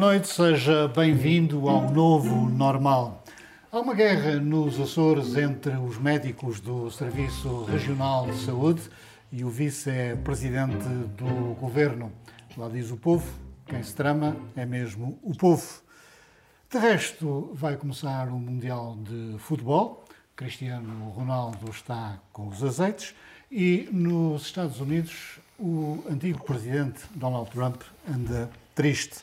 noite, seja bem-vindo ao novo normal. Há uma guerra nos Açores entre os médicos do Serviço Regional de Saúde e o vice-presidente do governo. Lá diz o povo, quem se trama é mesmo o povo. De resto, vai começar o Mundial de Futebol. Cristiano Ronaldo está com os azeites e nos Estados Unidos o antigo presidente Donald Trump anda triste.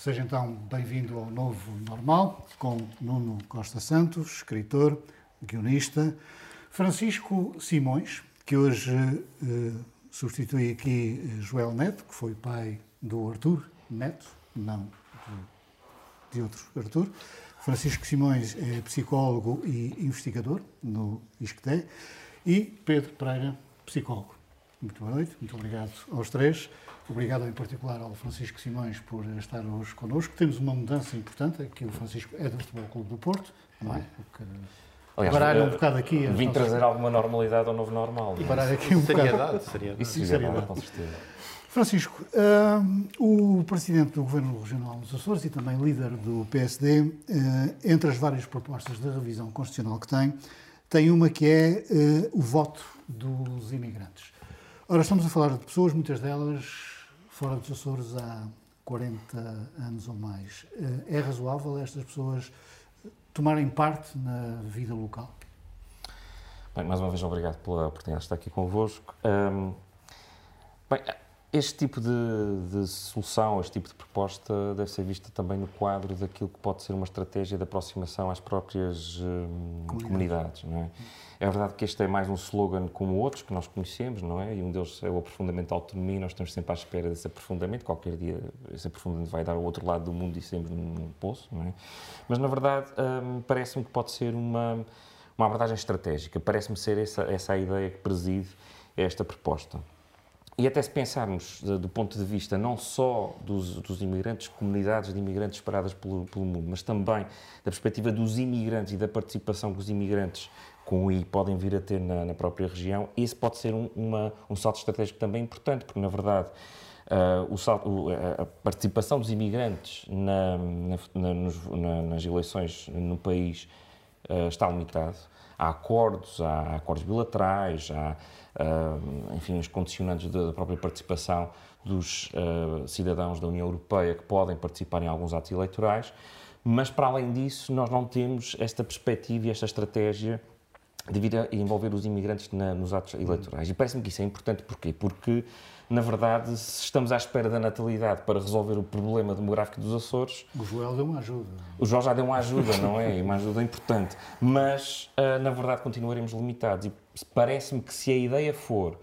Seja então bem-vindo ao Novo Normal, com Nuno Costa Santos, escritor, guionista, Francisco Simões, que hoje eh, substitui aqui eh, Joel Neto, que foi pai do Arthur Neto, não de, de outro Arthur. Francisco Simões é psicólogo e investigador no ISCTE e Pedro Pereira, psicólogo. Muito boa noite, muito obrigado aos três. Obrigado em particular ao Francisco Simões por estar hoje connosco. Temos uma mudança importante, aqui o Francisco é do Futebol Clube do Porto, não é? Porque Aliás, parar um bocado aqui... Vim nossas... trazer alguma normalidade ao novo normal. E parar aqui um seriedade, bocado... Seriedade, Isso, seriedade, com certeza. Francisco, uh, o Presidente do Governo Regional dos Açores e também líder do PSD, uh, entre as várias propostas de revisão constitucional que tem, tem uma que é uh, o voto dos imigrantes. Ora, estamos a falar de pessoas, muitas delas fora dos Açores há 40 anos ou mais. Eh, é razoável estas pessoas tomarem parte na vida local? Bem, mais uma vez, obrigado pela oportunidade de estar aqui convosco. Um, bem, este tipo de, de, solução, este tipo de proposta deve ser vista também no quadro daquilo que pode ser uma estratégia de aproximação às próprias um, comunidades, não é? É verdade que este é mais um slogan como outros que nós conhecemos, não é? E um deles é o aprofundamento da autonomia, nós estamos sempre à espera desse aprofundamento, qualquer dia esse aprofundamento vai dar ao outro lado do mundo e sempre num poço, não é? Mas, na verdade, hum, parece-me que pode ser uma, uma abordagem estratégica, parece-me ser essa, essa a ideia que preside esta proposta. E até se pensarmos do ponto de vista não só dos, dos imigrantes, comunidades de imigrantes esperadas pelo, pelo mundo, mas também da perspectiva dos imigrantes e da participação que os imigrantes com o I podem vir a ter na, na própria região, esse pode ser um, uma, um salto estratégico também importante, porque, na verdade, uh, o salto, o, a participação dos imigrantes na, na, nos, nas eleições no país uh, está limitado. Há acordos, há acordos bilaterais, há, uh, enfim, os condicionantes da própria participação dos cidadãos da União Europeia que podem participar em alguns atos eleitorais, mas, para além disso, nós não temos esta perspectiva e esta estratégia devido a envolver os imigrantes na, nos atos eleitorais. E parece-me que isso é importante. Porquê? Porque, na verdade, se estamos à espera da natalidade para resolver o problema demográfico dos Açores... O Joel deu uma ajuda. O Joel já deu uma ajuda, não é? Uma ajuda importante. Mas, ah, na verdade, continuaremos limitados. E parece-me que se a ideia for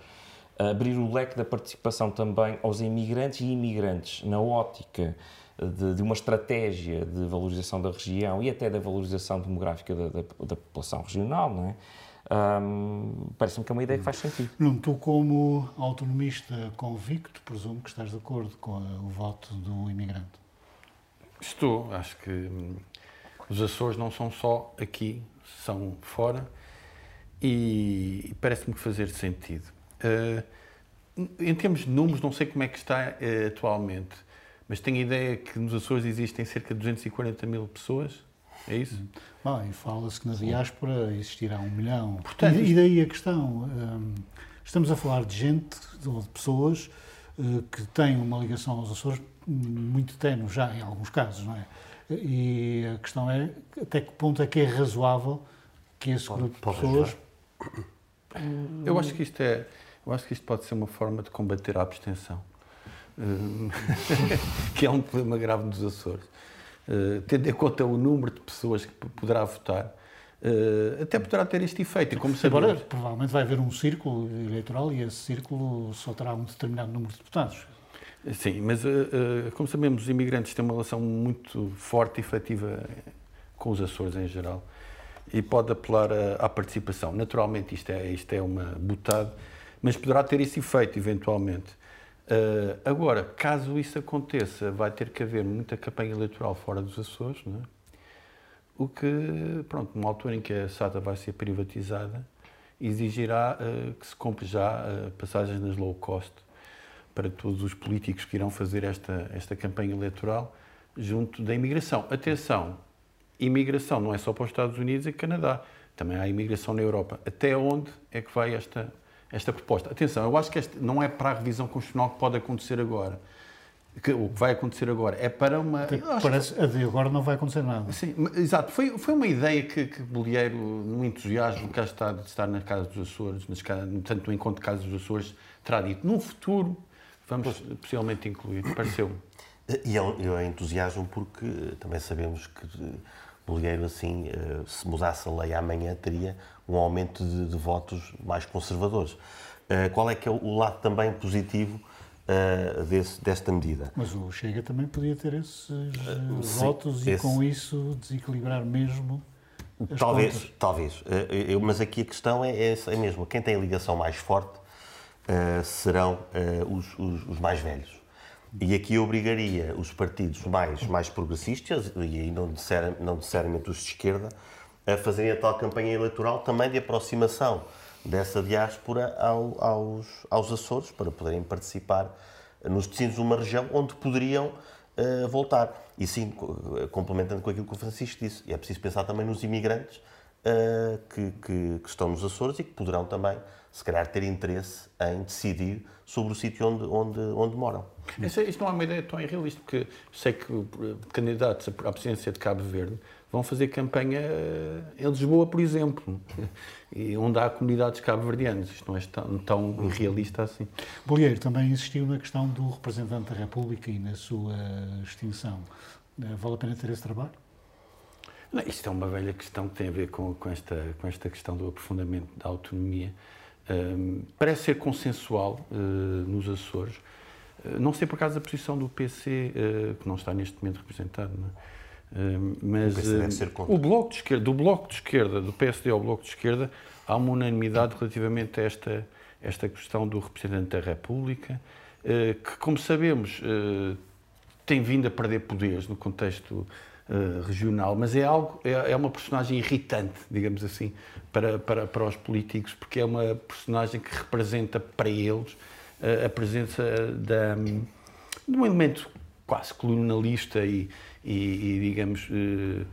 abrir o leque da participação também aos imigrantes e imigrantes na ótica de, de, uma estratégia de valorização da região e até da valorização demográfica da, da, da população regional, não é? Um, Parece-me que é uma ideia que faz sentido. Não, tu, como autonomista convicto, presumo que estás de acordo com o voto do imigrante. Estou. Acho que hum, os Açores não são só aqui, são fora e, e parece-me que fazer sentido. Uh, em termos de números, não sei como é que está uh, atualmente mas tenho a ideia que nos Açores existem cerca de 240 mil pessoas. É isso? Bom, e fala-se que na diáspora existirá um milhão. Portanto, e, daí a questão. Um, estamos a falar de gente, ou de pessoas, uh, que têm uma ligação aos Açores muito tenue já, em alguns casos, não é? E a questão é até que ponto é que é razoável que esse grupo de pessoas. Eu acho que isto é. Eu acho que isto pode ser uma forma de combater a abstenção. que é um problema grave nos Açores. Uh, tendo em conta o número de pessoas que poderá votar, uh, até poderá ter este efeito. E como Agora, provavelmente vai haver um círculo eleitoral e esse círculo só terá um determinado número de deputados. Sim, mas uh, uh, como sabemos, os imigrantes têm uma relação muito forte e efetiva com os Açores em geral e pode apelar à participação. Naturalmente, isto é, isto é uma butada, mas poderá ter esse efeito eventualmente. Uh, agora, caso isso aconteça, vai ter que haver muita campanha eleitoral fora dos Açores, não é? o que, pronto, numa altura em que a SATA vai ser privatizada, exigirá uh, que se compre já uh, passagens nas low cost para todos os políticos que irão fazer esta, esta campanha eleitoral junto da imigração. Atenção, imigração não é só para os Estados Unidos e Canadá, também há imigração na Europa. Até onde é que vai esta, esta proposta? Atenção, eu acho que este não é para a revisão constitucional que pode acontecer agora que, o que vai acontecer agora é para uma. Parece, que, agora não vai acontecer nada. Sim, exato. Foi, foi uma ideia que, que Bolieiro, no entusiasmo que está de estar na Casa dos Açores, nas, tanto no encontro de Casa dos Açores, terá dito. No futuro, vamos pois. possivelmente incluir. Pareceu-me. E é, é entusiasmo porque também sabemos que Bolieiro, assim, eh, se mudasse a lei amanhã, teria um aumento de, de votos mais conservadores. Eh, qual é que é o lado também positivo uh, desse, desta medida. Mas o Chega também podia ter esses uh, votos sim, e esse... com isso desequilibrar mesmo. talvez, contas. talvez. Eu, mas aqui a questão é, é, é mesmo: quem tem a ligação mais forte serão os, os, os mais velhos. E aqui obrigaria os partidos mais, mais progressistas, e aí não, necessariamente, não necessariamente os de esquerda, a fazerem a tal campanha eleitoral também de aproximação dessa diáspora ao, aos, aos Açores para poderem participar nos destinos de uma região onde poderiam uh, voltar. E sim, complementando com aquilo que o Francisco disse, é preciso pensar também nos imigrantes uh, que, que, que, estão nos Açores e que poderão também, se calhar, ter interesse em decidir sobre o sítio onde, onde, onde moram. Isto não é uma ideia tão irrealista, porque sei que candidatos à presidência de Cabo Verde vão fazer campanha em Lisboa, por exemplo, e onde há comunidades cabo-verdianas. Isto não é tão, tão irrealista assim. Bolheiro também insistiu na questão do representante da República e na sua extinção. Eh, vale a pena ter esse trabalho? Não, isto é uma velha questão que tem a ver com, com, esta, com esta questão do aprofundamento da autonomia. Um, parece ser consensual uh, nos Açores. Uh, não sei por causa da posição do PC, uh, que não está neste momento representado. É? mas o bloco de esquerda, do bloco de esquerda, do PSD ao bloco de esquerda, há uma unanimidade relativamente a esta esta questão do representante da República, que, como sabemos, tem vindo a perder poderes no contexto eh, regional, mas é algo é, é uma personagem irritante, digamos assim, para, para, para os políticos, porque é uma personagem que representa para eles a presença da, de um elemento quase colonialista e, e, e digamos, eh,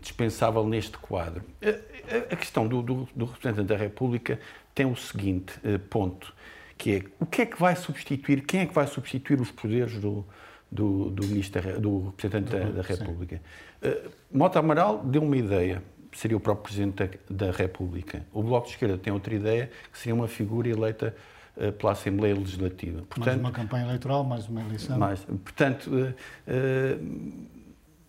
dispensável neste quadro. A, a questão do, do, do, representante da República tem o seguinte ponto, que é o que é que vai substituir, quem é que vai substituir os poderes do, do, do, ministro, do representante da, da República? Uh, Mota Amaral deu uma ideia, seria o próprio Presidente da, da, República. O Bloco de Esquerda tem outra ideia, que seria uma figura eleita uh, pela Assembleia Legislativa. Portanto, mais uma campanha eleitoral, mais uma eleição. Mais, portanto, uh,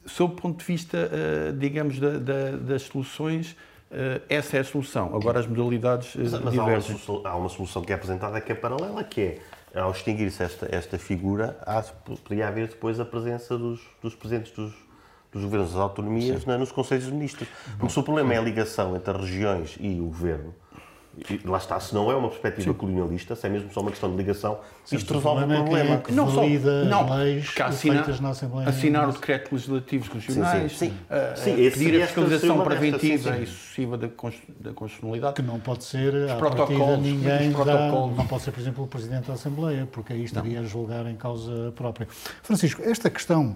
sob o ponto de vista, uh, digamos, da, da, das soluções, uh, essa é a solução. Agora as modalidades uh, mas, mas há, uma solução, há uma solução que é apresentada que é paralela, que é, ao extinguir-se esta, esta figura, há, poderia haver depois a presença dos, dos presidentes dos, dos governos das autonomias na, nos Conselhos de Ministros. Porque se o problema é a ligação entre as regiões e o governo, e lá está, se não é uma perspectiva Sim. colonialista, se é mesmo só uma questão de ligação, Sim, isto resolve o problema. É que não só não, leis assina, feitas na Assembleia. Assinar o decreto legislativos regionais, sim, sim. Uh, sim, pedir a fiscalização preventiva e sucessiva da, da constitucionalidade. Que não pode ser, os protocolos, ninguém protocolos. Dá, não pode ser, por exemplo, o Presidente da Assembleia, porque aí estaria não. a julgar em causa própria. Francisco, esta questão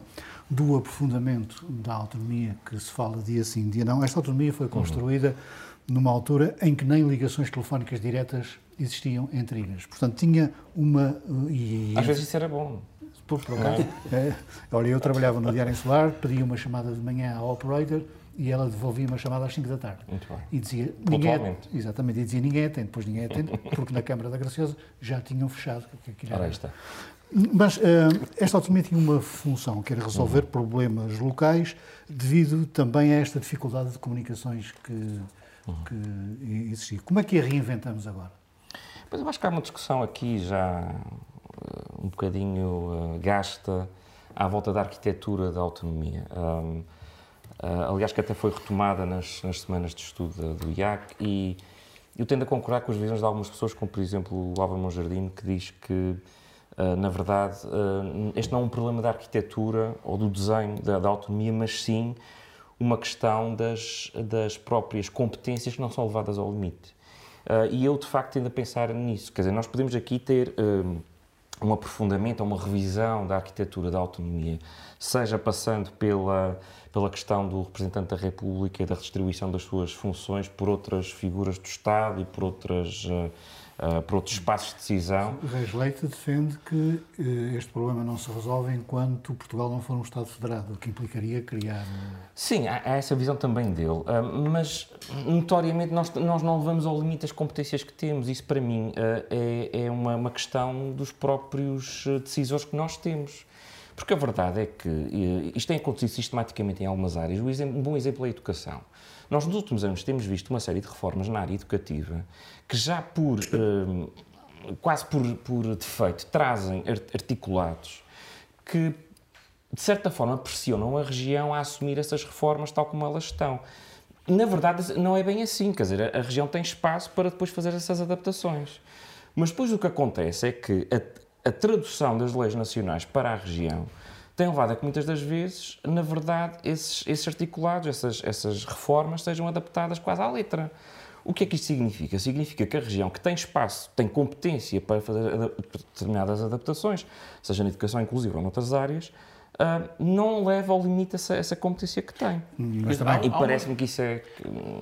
do aprofundamento da autonomia que se fala dia sim, dia não, esta autonomia foi construída uhum numa altura em que nem ligações telefónicas diretas existiam entre ilhas. Portanto, tinha uma. E, Às vezes isso era bom. Por, por acaso, é. É, olha, eu trabalhava no Diário Insular, pedia uma chamada de manhã à operator e ela devolvia uma chamada às 5 da tarde. Muito bem. E dizia, ninguém, exatamente, e dizia ninguém atende, depois ninguém atende, porque na Câmara da Graciosa já tinham fechado. Que Ora, está. Mas uh, esta autonomia tinha uma função, que era resolver uhum. problemas locais, devido também a esta dificuldade de comunicações que, que existia. Como é que a reinventamos agora? Pois eu acho que há uma discussão aqui já um bocadinho gasta à volta da arquitetura da autonomia. Um, aliás, que até foi retomada nas, nas semanas de estudo do IAC e eu tendo a concordar com as visões de algumas pessoas, como por exemplo o Álvaro Monjardim, que diz que Uh, na verdade, uh, este não é um problema da arquitetura ou do desenho da, da autonomia, mas sim uma questão das, das próprias competências que não são levadas ao limite. Uh, e eu, de facto, tendo a pensar nisso. Quer dizer, nós podemos aqui ter um aprofundamento, uma revisão da arquitetura da autonomia, seja passando pela, pela questão do representante da República e da redistribuição das suas funções por outras figuras do Estado e por outras uh, por outros espaços de decisão. O Reis Leite defende que uh, este problema não se resolve enquanto Portugal não for um Estado federado, o que implicaria criar. Uh... Sim, há, há, essa visão também dele, mas notoriamente nós, nós não levamos ao limite as competências que temos. Isso, para mim, é, é uma, uma questão dos próprios decisores que nós temos. Porque a verdade é que isto tem acontecido sistematicamente em algumas áreas. Um bom exemplo é a educação. Nós, nos últimos anos, temos visto uma série de reformas na área educativa que já por, hum, quase por, por defeito, trazem articulados que, de certa forma, pressionam a região a assumir essas reformas tal como elas estão. Na verdade, não é bem assim, quer dizer, a, região tem espaço para depois fazer essas adaptações. Mas depois o que acontece é que a, a tradução das leis nacionais para a região tem levado a que muitas das vezes, na verdade, esses, esses articulados, essas, essas reformas sejam adaptadas quase à letra. O que é que isto significa? Significa que a região que tem espaço, tem competência para fazer determinadas adaptações, seja na educação inclusiva ou noutras áreas, uh, não leva ao limite essa, essa competência que tem. Mas e parece-me que isso é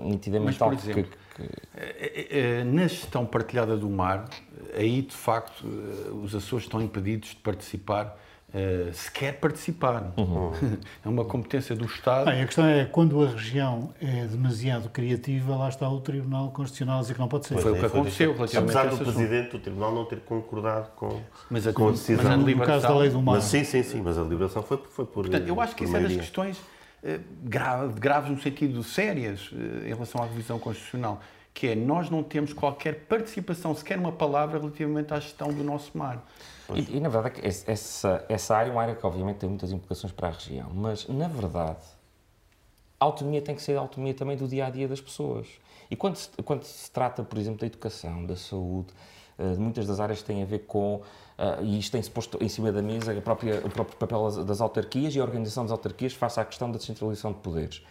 nitidamente Mas, por exemplo, que, que... Eh, eh, na gestão partilhada do mar, aí de facto eh, os Açores estão impedidos de participar Uh, se quer participar. Uhum. É uma competência do Estado. Bem, a questão é, quando a região é demasiado criativa, lá está o Tribunal Constitucional a dizer que não pode ser. Foi, foi o que aconteceu relativamente Apesar do Presidente do Tribunal não ter concordado com, mas a, com a decisão. Mas a no caso da lei do mar. Mas, sim, sim, sim, mas a liberação foi, foi por Portanto, eu acho que isso é das questões uh, graves, graves no sentido sérias uh, em relação à revisão constitucional, que é nós não temos qualquer participação, sequer uma palavra relativamente à gestão do nosso mar. E, e, na verdade, essa, essa área é uma área que, obviamente, tem muitas implicações para a região, mas, na verdade, a autonomia tem que ser a autonomia também do dia a dia das pessoas. E quando se, quando se trata, por exemplo, da educação, da saúde, uh, muitas das áreas têm a ver com, uh, e isto tem-se posto em cima da mesa, a própria, o próprio papel das autarquias e a organização das autarquias face à questão da descentralização de poderes.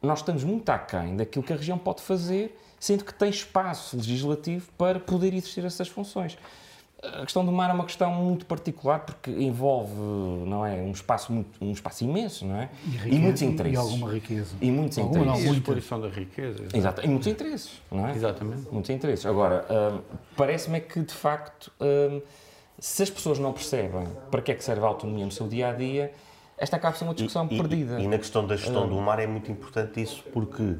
Nós estamos muito aquém daquilo que a região pode fazer, sendo que tem espaço legislativo para poder exercer essas funções. A questão do mar é uma questão muito particular porque envolve, não é, um espaço muito, um espaço imenso, não é? E, riqueza, e muitos interesses. E alguma riqueza. E muitos alguma, interesses. Não, a exposição da riqueza. Exato. E muitos interesses, não é? Exatamente. Muitos interesses. Agora, hum, parece-me é que, de facto, hum, se as pessoas não percebem para que é que serve a autonomia no seu dia-a-dia, esta acaba ser uma discussão e, perdida. E, e, na questão da gestão do mar é muito importante isso, porque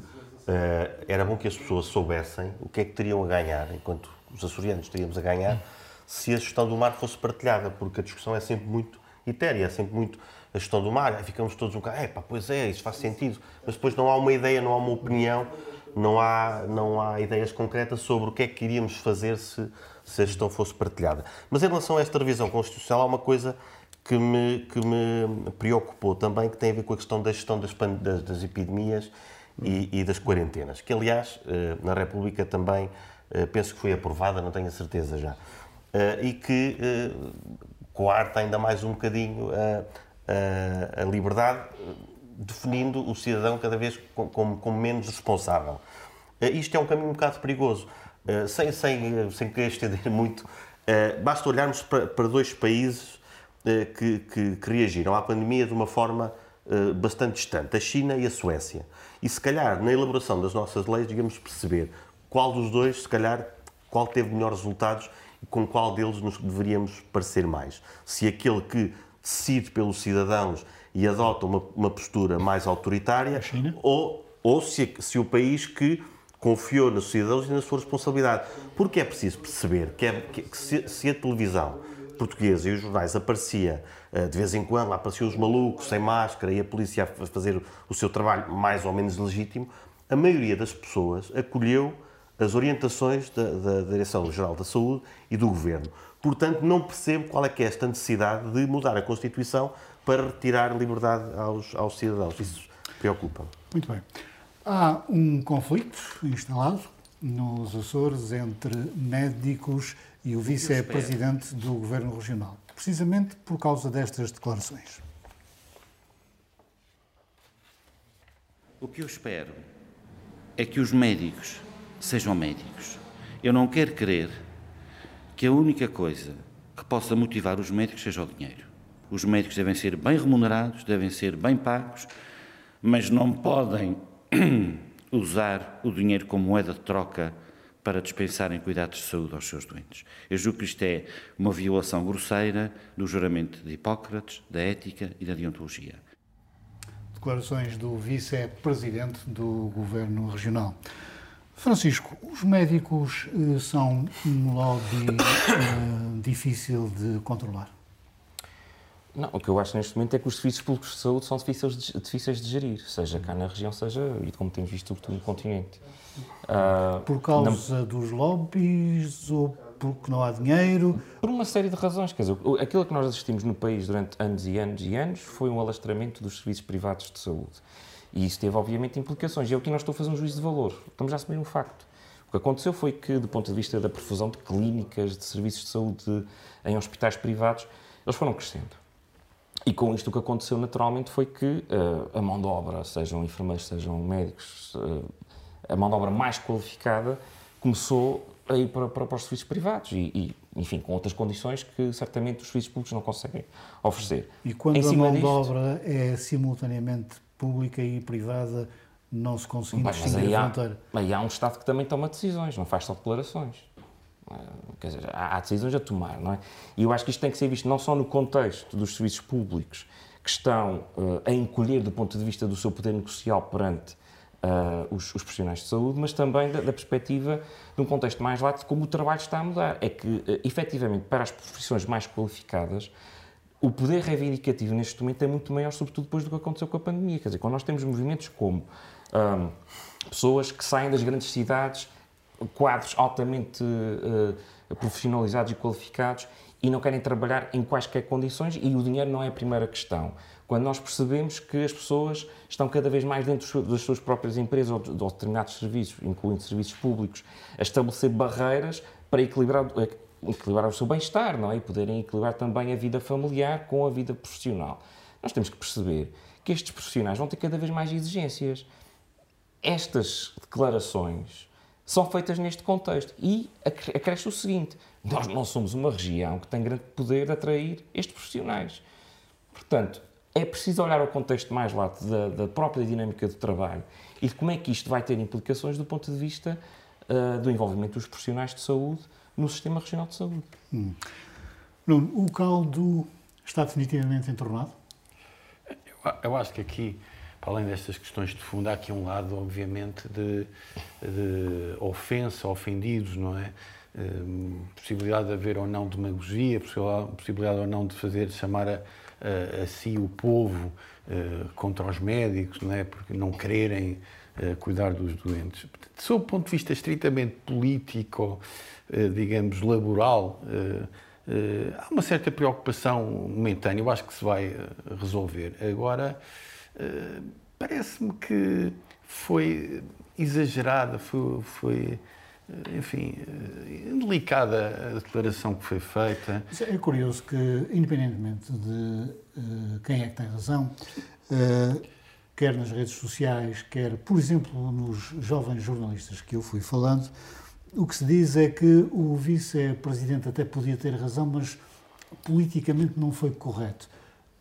uh, era bom que as pessoas soubessem o que é que teriam a ganhar, enquanto os açorianos teríamos a ganhar, se a gestão do mar fosse partilhada, porque a discussão é sempre muito etérea, é sempre muito a gestão do mar, ficamos todos um bocado, é pá, pois é, isso faz sentido, mas depois não há uma ideia, não há uma opinião, não há, não há ideias concretas sobre o que é que iríamos fazer se, se a gestão fosse partilhada. Mas em relação a esta revisão constitucional, há uma coisa que me, que me preocupou também, que tem a ver com a questão da gestão das, das, das epidemias e, e, das quarentenas, que aliás, eh, na República também eh, penso que foi aprovada, não tenho a certeza já. Uh, e que coarta ainda mais um bocadinho a, a, a liberdade, definindo o cidadão cada vez como, como menos responsável. Isto é um caminho um bocado perigoso. Sem, sem, sem querer estender muito, basta olharmos para, para dois países que, que, que, reagiram à pandemia de uma forma bastante distante, a China e a Suécia. E se calhar, na elaboração das nossas leis, digamos perceber qual dos dois, se calhar, qual teve melhores resultados com qual deles nos deveríamos parecer mais. Se aquele que decide pelos cidadãos e adota uma, uma postura mais autoritária, ou, ou se, se o país que confiou nos cidadãos e na sua responsabilidade. Porque é preciso perceber que, é, que se, se, a televisão portuguesa e os jornais aparecia de vez em quando, lá apareciam os malucos sem máscara e a polícia a fazer o seu trabalho mais ou menos legítimo, a maioria das pessoas acolheu as orientações da, da Direção-Geral da Saúde e do Governo. Portanto, não percebo qual é que é esta necessidade de mudar a Constituição para retirar liberdade aos, aos cidadãos. Isso preocupa-me. Muito bem. Há um conflito instalado nos Açores entre médicos e o vice-presidente do Governo Regional, precisamente por causa destas declarações. O que eu espero é que os médicos sejam médicos. Eu não quero crer que a única coisa que possa motivar os médicos seja o dinheiro. Os médicos devem ser bem remunerados, devem ser bem pagos, mas não podem usar o dinheiro como moeda de troca para dispensarem cuidados de saúde aos seus doentes. Eu julgo que isto é uma violação grosseira do juramento de Hipócrates, da ética e da deontologia. Declarações do vice-presidente do Governo Regional. Francisco, os médicos eh, são um lobby uh, difícil de controlar? Não, o que eu acho neste momento é que os serviços públicos de saúde são difíceis de, difíceis de gerir, seja cá na região, seja, e como temos visto, sobretudo no continente. Uh, por causa não, dos lobbies ou porque não há dinheiro? Por uma série de razões. Quer dizer, aquilo que nós assistimos no país durante anos e anos e anos foi um alastramento dos serviços privados de saúde. E isso teve, obviamente, implicações. E é o que nós estamos a fazer um juízo de valor. Estamos a assumir um facto. O que aconteceu foi que, do ponto de vista da profusão de clínicas, de serviços de saúde em hospitais privados, eles foram crescendo. E com isto o que aconteceu naturalmente foi que uh, a mão de obra, sejam enfermeiros, sejam médicos, uh, a mão de obra mais qualificada começou a ir para, para, para os serviços privados e, e, enfim, com outras condições que certamente os serviços públicos não conseguem oferecer. E quando em a mão disto, de obra é simultaneamente pública e privada, não se consegue distinguir a fronteira? Aí há um Estado que também toma decisões, não faz só declarações. Quer dizer, há, decisões a tomar, não é? E eu acho que isto tem que ser visto não só no contexto dos serviços públicos que estão uh, a encolher do ponto de vista do seu poder negocial perante uh, os, os, profissionais de saúde, mas também da, da, perspectiva de um contexto mais lato de como o trabalho está a mudar. É que, uh, efetivamente, para as profissões mais qualificadas, o poder reivindicativo neste momento é muito maior, sobretudo depois do que aconteceu com a pandemia. Quer dizer, quando nós temos movimentos como um, pessoas que saem das grandes cidades quadros altamente uh, profissionalizados e qualificados e não querem trabalhar em quaisquer condições e o dinheiro não é a primeira questão. Quando nós percebemos que as pessoas estão cada vez mais dentro das suas próprias empresas ou de, determinados serviços, incluindo serviços públicos, a estabelecer barreiras para equilibrar, eh, equilibrar o seu bem-estar não é? e poderem equilibrar também a vida familiar com a vida profissional. Nós temos que perceber que estes profissionais vão ter cada vez mais exigências. Estas declarações são feitas neste contexto. E acresce o seguinte: nós não somos uma região que tem grande poder de atrair estes profissionais. Portanto, é preciso olhar o contexto mais lato da, da, própria dinâmica do trabalho e de como é que isto vai ter implicações do ponto de vista uh, do envolvimento dos profissionais de saúde no sistema regional de saúde. Hum. Nuno, o caldo está definitivamente entornado? Eu, eu acho que aqui para além destas questões de fundo, há aqui um lado, obviamente, de, de ofensa, ofendidos, não é? Um, possibilidade de haver ou não demagogia, possibilidade, ou não de fazer chamar a, a, a si o povo uh, contra os médicos, não é? Porque não quererem uh, cuidar dos doentes. Sob o ponto de vista estritamente político, uh, digamos, laboral, há uma certa preocupação momentânea, eu acho que se vai resolver. Agora, eh, parece-me que foi exagerada, foi, foi eh, enfim, eh, delicada a declaração que foi feita. É curioso que, independentemente de uh, quem é que tem razão, uh, quer nas redes sociais, quer, por exemplo, nos jovens jornalistas que eu fui falando, o que se diz é que o vice-presidente até podia ter razão, mas politicamente não foi correto.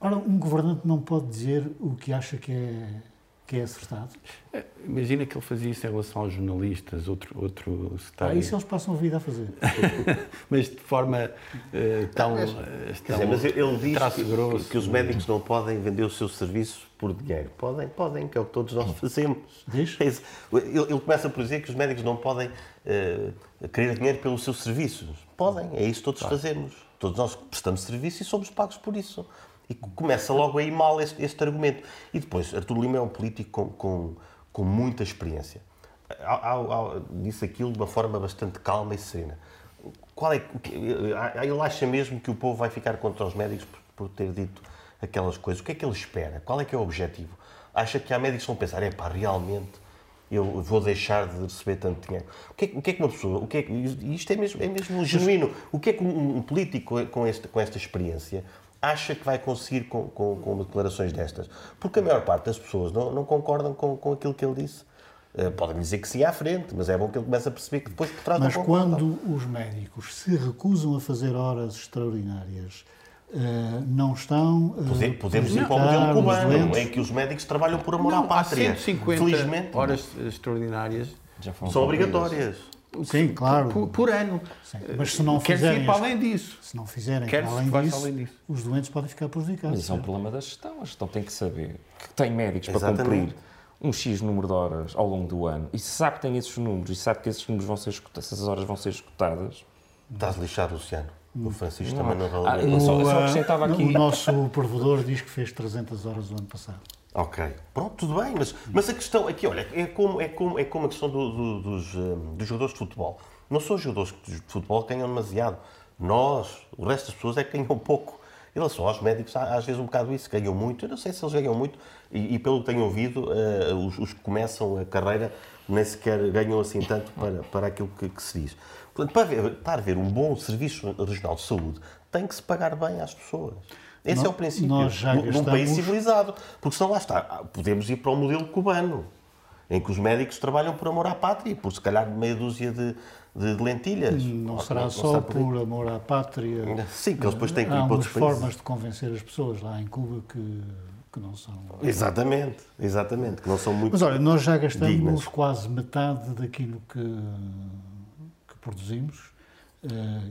Ora, um governante não pode dizer o que acha que é, que é acertado? É, imagina que ele fazia isso em relação aos jornalistas, outro, outro secretário. Ah, isso eles passam a vida a fazer. mas de forma uh, tão, mas, uh, tão dizer, mas ele diz que, grosso, que, os médicos não podem vender os seus serviços por dinheiro. Podem, podem, que é o que todos nós fazemos. Diz? É ele, ele, começa por dizer que os médicos não podem uh, querer dinheiro pelos seus serviços. Podem, é isso que todos claro. fazemos. Todos nós prestamos serviço e somos pagos por isso. E começa logo aí mal este, este argumento. E depois, Artur Lima é um político com, com, com muita experiência. Há, há, disse aquilo de uma forma bastante calma e serena. qual é, ele acha mesmo que o povo vai ficar contra os médicos por, por ter dito aquelas coisas. O que é que ele espera? Qual é que é o objetivo? Acha que há médicos que vão pensar, é pá, realmente eu vou deixar de receber tanto dinheiro. O que é, o que, é que uma pessoa, o que é, isto é mesmo, é mesmo genuíno, o que é que um, um político com, este, com esta experiência acha que vai conseguir com, com, com, declarações destas? Porque a maior parte das pessoas não, não concordam com, com aquilo que ele disse. Uh, podem dizer que sim à frente, mas é bom que ele comece a perceber que depois por trás Mas quando os médicos se recusam a fazer horas extraordinárias, Uh, não estão. Uh, podemos, podemos ir para o modelo cubano, em que os médicos trabalham por amor não, à pátria. 150 Felizmente, horas extraordinárias são obrigatórias. Sim, claro. Por, por ano. Sim. Mas se não fizerem. ir para além disso. Se não fizerem para além disso, além disso, os doentes podem ficar prejudicados. Mas isso é um problema da gestão. A gestão tem que saber que tem médicos Exatamente. para cumprir um X número de horas ao longo do ano e se sabe que tem esses números e sabe que esses números vão ser escutados, essas horas vão ser escutadas. Estás lixado, Luciano. O Francisco não. também não valeu. Ah, eu só, só acrescentava aqui. O nosso provedor diz que fez 300 horas o ano passado. Ok, pronto, tudo bem, mas, mas a questão aqui, olha, é como, é como, é como a questão do, do, dos, um, dos jogadores de futebol. Não são os jogadores de futebol que ganham demasiado. Nós, o resto das pessoas é que ganham pouco. Em relação aos médicos, há às vezes um bocado isso, ganham muito. Eu não sei se eles ganham muito, e, e pelo que tenho ouvido, uh, os, os, que começam a carreira nem sequer ganham assim tanto para, para aquilo que, que se diz. Portanto, para haver, para haver um bom serviço regional de saúde, tem que se pagar bem às pessoas. Esse é o princípio nós gastamos... num país civilizado. Porque senão lá está, podemos ir para o modelo cubano, em que os médicos trabalham por amor à pátria, por se calhar meia dúzia de, de lentilhas. Não será não, só por amor à pátria. Sim, que eles depois têm que ir para outros países. formas de convencer as pessoas lá em Cuba que, que não são. Exatamente, exatamente, que não são muito. Mas olha, nós já gastamos dignas. quase metade daquilo que, que produzimos uh,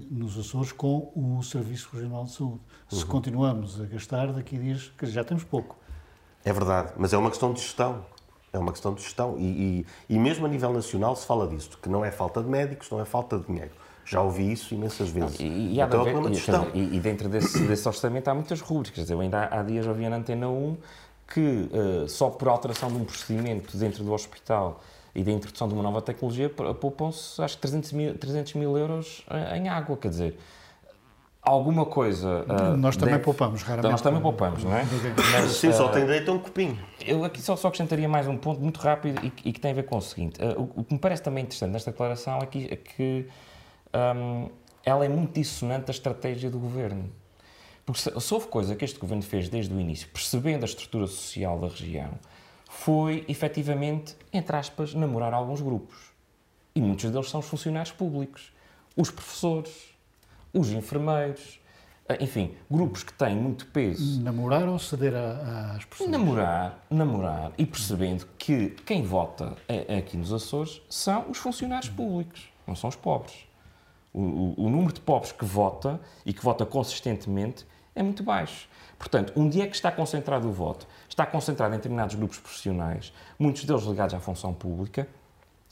nos Açores com o Serviço Regional de Saúde. Se uhum. continuamos a gastar, daqui a dias, que já temos pouco. É verdade, mas é uma questão de gestão. É uma questão de gestão. E, e, e, mesmo a nível nacional se fala disso, que não é falta de médicos, não é falta de dinheiro. Já ouvi isso imensas vezes. E, e, então, é de gestão. e, e dentro desse, desse, orçamento há muitas rubricas. Eu ainda há, há dias ouvi na Antena 1 que uh, só por alteração de um procedimento dentro do hospital e da introdução de uma nova tecnologia poupam-se, acho que 300 mil, 300 mil euros em água. Quer dizer, alguma coisa. Uh, nós também deve... poupamos, raramente. Nós também poupamos, não é? Mas, Sim, uh, só tem direito a um copinho. Eu aqui só, só acrescentaria mais um ponto muito rápido e, e que tem a ver com o seguinte. Uh, o, o, que me parece também interessante nesta declaração é que, é que um, ela é muito dissonante da estratégia do governo. Porque se, se houve coisa que este governo fez desde o início, percebendo a estrutura social da região, foi efetivamente, entre aspas, namorar alguns grupos. E muitos deles são os funcionários públicos, os professores, os enfermeiros, eh, enfim, grupos que têm muito peso. Namorar ou ceder às pessoas? Namorar, namorar e percebendo que quem vota aqui nos Açores são os funcionários públicos, não são os pobres. O, o, o número de pobres que vota e que vota consistentemente é muito baixo. Portanto, onde é que está concentrado o voto? Está concentrado em determinados grupos profissionais, muitos deles ligados à função pública,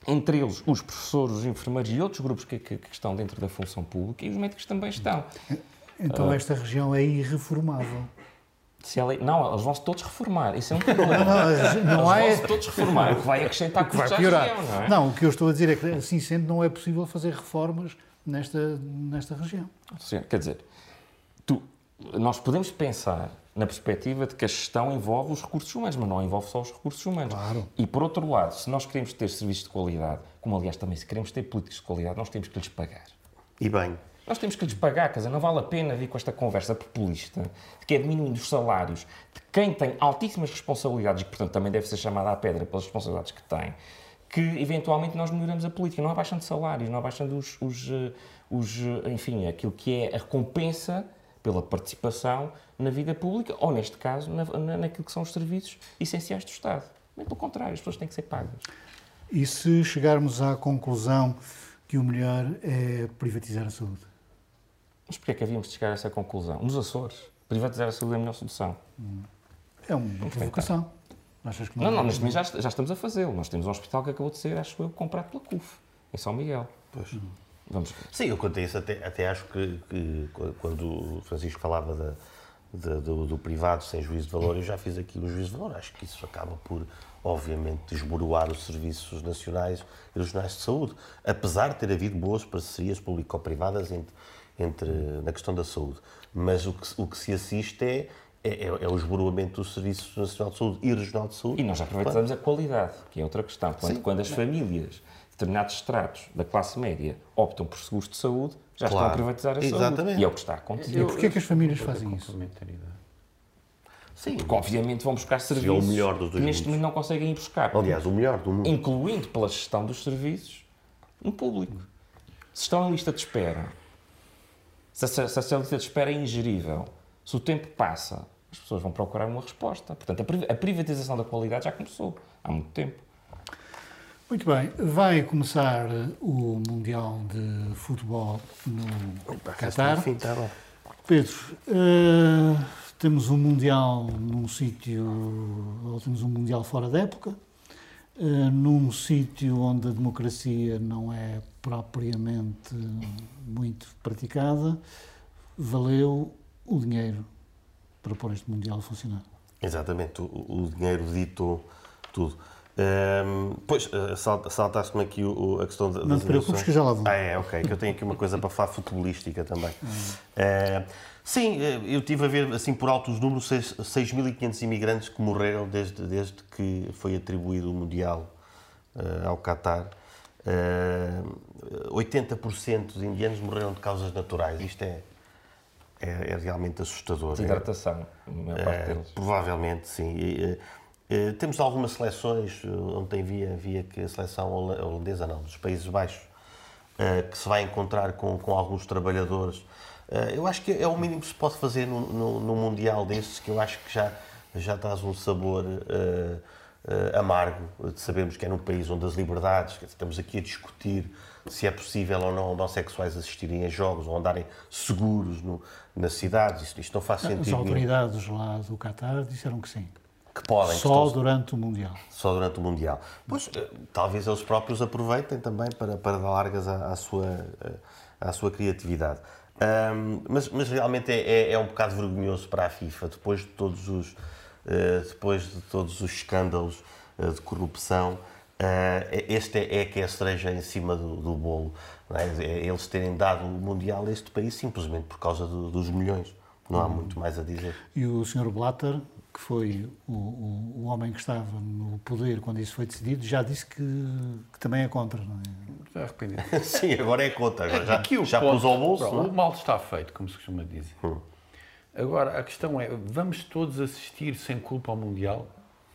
entre eles os professores, os enfermeiros e outros grupos que, que, que estão dentro da função pública e os médicos também estão. Então uh, esta região é irreformável. Se ela, não, eles vão-se todos reformar. Isso é um problema. Não, não, não eles vão-se todos reformar, o que vai acrescentar que vai piorar. Região, não, é? não, o que eu estou a dizer é que, assim sendo, não é possível fazer reformas nesta, nesta região. Sim, quer dizer, tu, nós podemos pensar na perspectiva de que a gestão envolve os recursos humanos, mas não envolve só os recursos humanos. Claro. E, por outro lado, se nós queremos ter serviços de qualidade, como aliás também se queremos ter políticos de qualidade, nós temos que lhes pagar. E bem. Nós temos que lhes pagar, quer dizer, não vale a pena vir com esta conversa populista de que é diminuindo os salários de quem tem altíssimas responsabilidades e que, portanto, também deve ser chamada à pedra pelas responsabilidades que tem, que eventualmente nós melhoramos a política. Não abaixando salários, não abaixando os, os, eh, os, eh, enfim, aquilo que é a recompensa pela participação na vida pública ou, neste caso, na, na, naquilo que são os serviços essenciais do Estado. Bem pelo contrário, as pessoas têm que ser pagas. E se chegarmos à conclusão que o melhor é privatizar a saúde? Mas porquê é que havíamos de chegar a essa conclusão? Nos Açores, privatizar a saúde é a melhor solução. É uma provocação. Achas que não, não, não neste momento já, já estamos a fazê-lo. Nós temos um hospital que acabou de ser, acho eu, comprado pela CUF, em São Miguel. Pois. Vamos. Sim, eu quanto a isso até, até acho que, que, quando o Francisco falava da, do, do, privado sem juízo de valor. Eu já fiz aqui o juízo de valor. Acho que isso acaba por, obviamente, desboroar os serviços nacionais e regionais de saúde. Apesar de ter havido boas parcerias público-privadas entre, entre, na questão da saúde. Mas o que, o que se assiste é é, é, é, o esboroamento do Serviço Nacional de Saúde e Regional de Saúde. E nós aproveitamos claro. a qualidade, que é outra questão. Quando, quando as famílias, determinados estratos da classe média, optam por seguros de saúde, já claro. estão a privatizar a Exatamente. saúde. E é o que está a acontecer. E porquê que as famílias fazem isso? Sim. Porque, obviamente, vão buscar serviços o melhor dos dois que neste momento não conseguem ir buscar. Aliás, o melhor do mundo. Incluindo pela gestão dos serviços no público. Se estão em lista de espera, se a, se a lista de espera é ingerível, se o tempo passa, as pessoas vão procurar uma resposta. Portanto, a privatização da qualidade já começou há muito tempo. Muito bem, vai começar o Mundial de Futebol no Qatar. Tá Pedro, uh, temos um Mundial num sítio, ou temos um Mundial fora da época, uh, num sítio onde a democracia não é propriamente muito praticada. Valeu o dinheiro para pôr este Mundial a funcionar? Exatamente, o, o dinheiro ditou tudo. Um, pois, eh, saltaste-me aqui o, a questão da. Não te preocupes que já lá vou. Ah, é, ok, que eu tenho aqui uma coisa para falar futebolística também. Uh, sim, eh, eu tive a ver, assim, por altos números, 6.500 imigrantes que morreram desde, desde que foi atribuído o Mundial uh, ao Qatar. Uh, 80% dos indianos morreram de causas naturais. Isto é, é, é realmente assustador. Desidratação, a parte é, deles. Provavelmente, sim. E, e, temos algumas seleções, ontem via, via que a seleção holandesa, não, dos Países Baixos, que se vai encontrar com, com alguns trabalhadores. Eu acho que é o mínimo que se pode fazer no, no, no Mundial destes, que eu acho que já, já traz um sabor uh, uh, amargo de sabermos que é num país onde as liberdades, estamos aqui a discutir se é possível ou não homossexuais assistirem a jogos ou andarem seguros no, nas cidades. Isto, isto não faz sentido. As autoridades nenhum. lá do Qatar disseram que sim. Que podem. Só que estão... durante o Mundial. Só durante o Mundial. Pois, eh, talvez eles próprios aproveitem também para, para dar largas à, à sua, eh, à sua criatividade. Um, mas, mas realmente é, é, é, um bocado vergonhoso para a FIFA, depois de todos os, uh, depois de todos os escândalos uh, de corrupção, Uh, este é, é, que é a cereja em cima do, do bolo. É? é? Eles terem dado o Mundial a este país simplesmente por causa do, dos milhões. Não há muito mais a dizer. E o Sr. Blatter, que foi o, o, o, homem que estava no poder quando isso foi decidido, já disse que, que também é contra, não é? Já arrependido. Sim, agora é contra. Agora já Aqui já ponto, pôs ao bolso. Pronto, é? o mal está feito, como se costuma dizer. Hum. Agora, a questão é, vamos todos assistir sem culpa ao Mundial?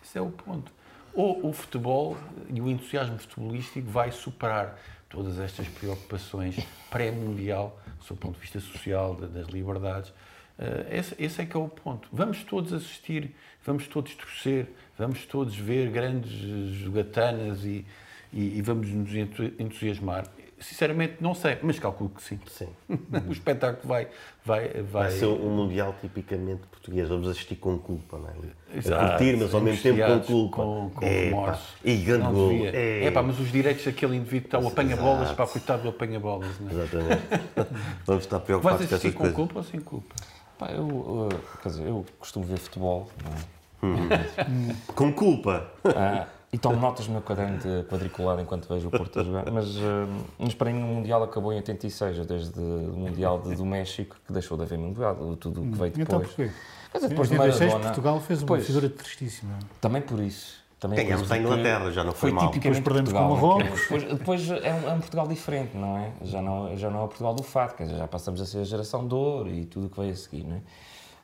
Esse é o ponto ou o futebol e o entusiasmo futebolístico vai superar todas estas preocupações pré-mundial, do ponto de vista social, das liberdades. Uh, esse, esse, é que é o ponto. Vamos todos assistir, vamos todos torcer, vamos todos ver grandes jogatanas e, e, e vamos nos entusiasmar. Sinceramente, não sei, mas calculo que sim. Sim. o espetáculo vai, vai, vai. Vai ser um Mundial tipicamente português. Vamos assistir com culpa, não é? Exato. A curtir, mas ao mesmo tempo com culpa. Com, com é, remorso. E grande gol. É. é pá, mas os direitos daquele indivíduo está o apanha-bolas, para coitado do apanha-bolas, não é? Exatamente. Vamos estar preocupados com essas coisas. com culpa ou sem culpa? Pá, eu, uh, quer dizer, eu costumo ver futebol, não é? Hum. com culpa. Ah, e tomo notas no meu caderno de quadriculado enquanto vejo o Porto a jogar. Mas, uh, mas para mim o Mundial acabou em 86, desde o Mundial de, do México, que deixou de haver Mundial, tudo o que veio então, depois. Então Quer dizer, depois em 86 Portugal fez uma pois, figura tristíssima. Também por isso. Também Ganhamos a Inglaterra, já não foi, foi mal. Depois perdemos Portugal, com Marrocos. Depois, depois é, um, é, um, Portugal diferente, não é? Já não, já não é o Portugal do fato, quer dizer, já passamos a ser a geração de ouro e tudo o que veio a seguir, não é?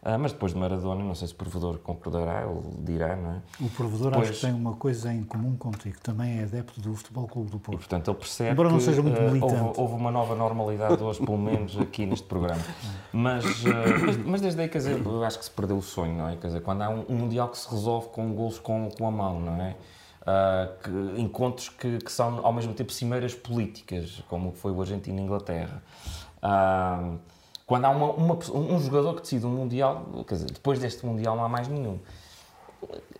Ah, mas depois de Maradona, não sei se o provedor concordará ou dirá, não é? O provedor depois... acho que tem uma coisa em comum contigo, também é adepto do Futebol Clube do Porto. E, portanto, ele percebe Embora não seja muito militante. Uh, houve, houve, uma nova normalidade hoje, pelo menos aqui neste programa. Mas, uh, mas, mas, desde aí, quer dizer, eu acho que se perdeu o sonho, não é? Quer dizer, quando há um, um Mundial que se resolve com gols com, com a mão, não é? Uh, que, encontros que, que, são ao mesmo tempo cimeiras políticas, como foi o Argentina-Inglaterra. Uh, quando há uma, uma, um jogador que decide um Mundial, quer dizer, depois deste Mundial não há mais nenhum.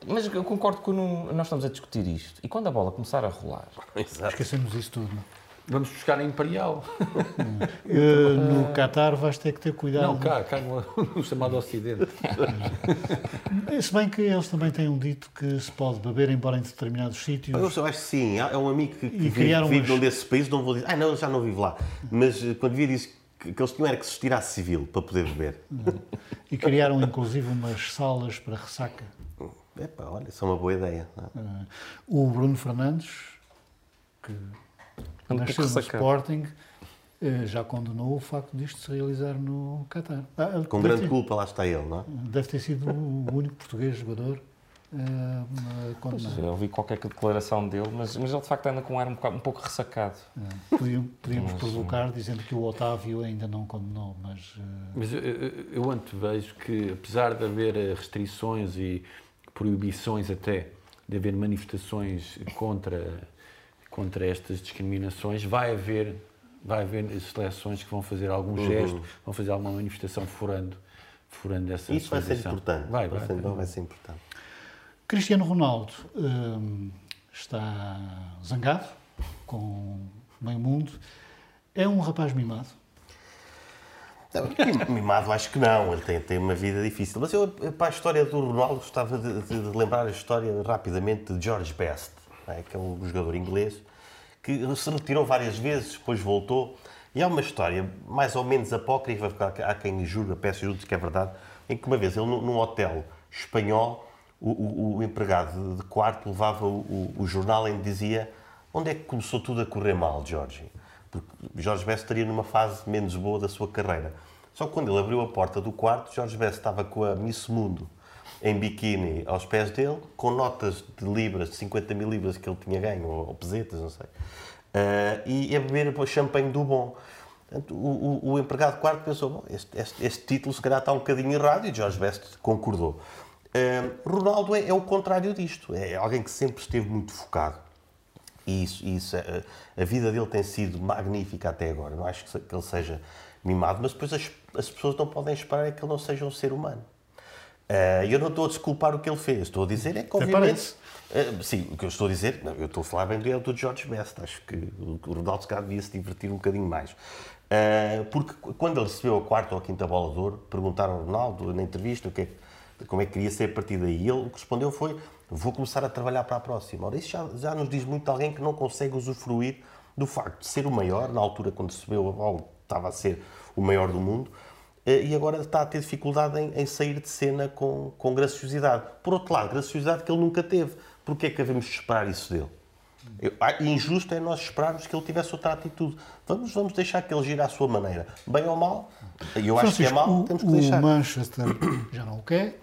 Mas eu concordo que nós estamos a discutir isto. E quando a bola começar a rolar. Exato. Esquecemos isso tudo, não? Vamos buscar a Imperial. Uh, no Qatar vais ter que ter cuidado. Não, cá, cá no, no chamado Ocidente. Se bem que eles também têm um dito que se pode beber, embora em determinados sítios. Eu acho que sim. É um amigo que, que vive, umas- num desses países, não vou dizer, ah, não, já não vivo lá. Mas eh, quando vi, disse que, que eles tinham era que se estirar civil para poder beber. E criaram inclusive umas salas para ressaca. Epá, olha, isso é uma boa ideia. não é? Uh, o Bruno Fernandes, que Um nasceu no. Sporting, uh, já condenou o facto disto se realizar no Qatar. Ah, Com grande ter- culpa lá está ele, não é? Deve ter sido o único português jogador uh, Pois, eu ouvi qualquer declaração dele, mas, mas ele de facto anda com um ar um, bocado- um pouco ressacado. Podíamos, podíamos provocar dizendo que o Otávio ainda não condenou, mas uh, Mas eu, eu, antevejo que, apesar de haver eh, restrições e proibições até, de haver manifestações contra, contra estas discriminações, vai haver, vai haver seleções que vão fazer algum gesto, vão fazer alguma manifestação furando, furando essa Isso vai ser importante. Vai, vai. ser, vai ser importante. Cristiano Ronaldo hum, está zangado com meio mundo. É um rapaz mimado. Mimado, acho que não. Ele tem, tem uma vida difícil. Mas eu, para a história do Ronaldo, gostava de, de- de lembrar a história rapidamente de George Best, não é? que é um jogador inglês que se retirou várias vezes, depois voltou. E há uma história mais ou menos apócrifa, há quem julga, peço ajuda, que é verdade, em que uma vez ele, num hotel espanhol, o, o- o empregado de quarto levava o, o- jornal que dizia onde é que começou tudo a correr mal, Jorge? Porque Jorge Best estaria numa fase menos boa da sua carreira. Só que quando ele abriu a porta do quarto, Jorge Best estava com a Miss Mundo em biquíni aos pés dele, com notas de libras, de 50 mil libras que ele tinha ganho, ou, pesetas, não sei, Ah, e a beber champanhe do bom. Portanto, o, o- o empregado quarto pensou, este, este- este título se calhar está um bocadinho errado, e Jorge Best concordou. Ah, Ronaldo é, é o contrário disto, é alguém que sempre esteve muito focado. E isso, isso, a, a vida dele tem sido magnífica até agora. Não acho que, ele seja mimado, mas depois as, as pessoas não podem esperar é que ele não seja um ser humano. Eh, eu não estou a desculpar o que ele fez, estou a dizer é que, obviamente. Eh, sim, o que eu estou a dizer, não, eu estou a falar bem do, do George Best. Acho que o o Ronaldo se calhar devia se divertir um bocadinho mais. Eh, porque qu- quando ele recebeu a quarta ou a quinta bola de ouro, perguntaram ao Ronaldo na entrevista o que é que- como é que queria ser a partir daí. Ele o que respondeu foi: Vou começar a trabalhar para a próxima. Ora, isso já, já nos diz muito de alguém que não consegue usufruir do facto de ser o maior, na altura quando recebeu a bola, estava a ser o maior do mundo, eh, e agora está a ter dificuldade em, em sair de cena com, com graciosidade. Por outro lado, graciosidade que ele nunca teve. Porquê é que devemos esperar isso dele? Eu, ah, injusto é nós esperarmos que ele tivesse outra atitude. Vamos, vamos deixar que ele gire à sua maneira. Bem ou mal, eu acho que é Francisco, mal, o- temos que o, deixar. Manchester já não o quer,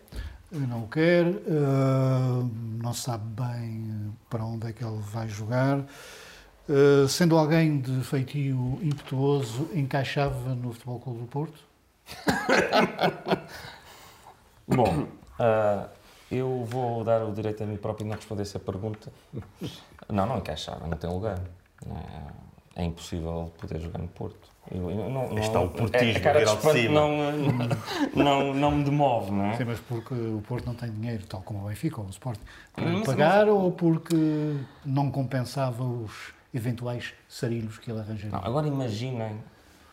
não o quer, eh, não sabe bem eh, para onde é que ele vai jogar. Eh, sendo alguém de feitio impetuoso, encaixava no Futebol Clube do Porto? Bom, ah, eu vou dar o direito a mim próprio de não responder essa pergunta. Não, não encaixava, não tem lugar. É, é impossível poder jogar no Porto. Eu, eu não, não, Está o portismo a cara de espanto cima. não, não, não me demove, não é? Sim, mas porque o Porto não tem dinheiro, tal como o Benfica ou o Sport, para Mas- pagar ou porque não compensava os eventuais sarilhos que ele arranjaria? Não, agora imaginem,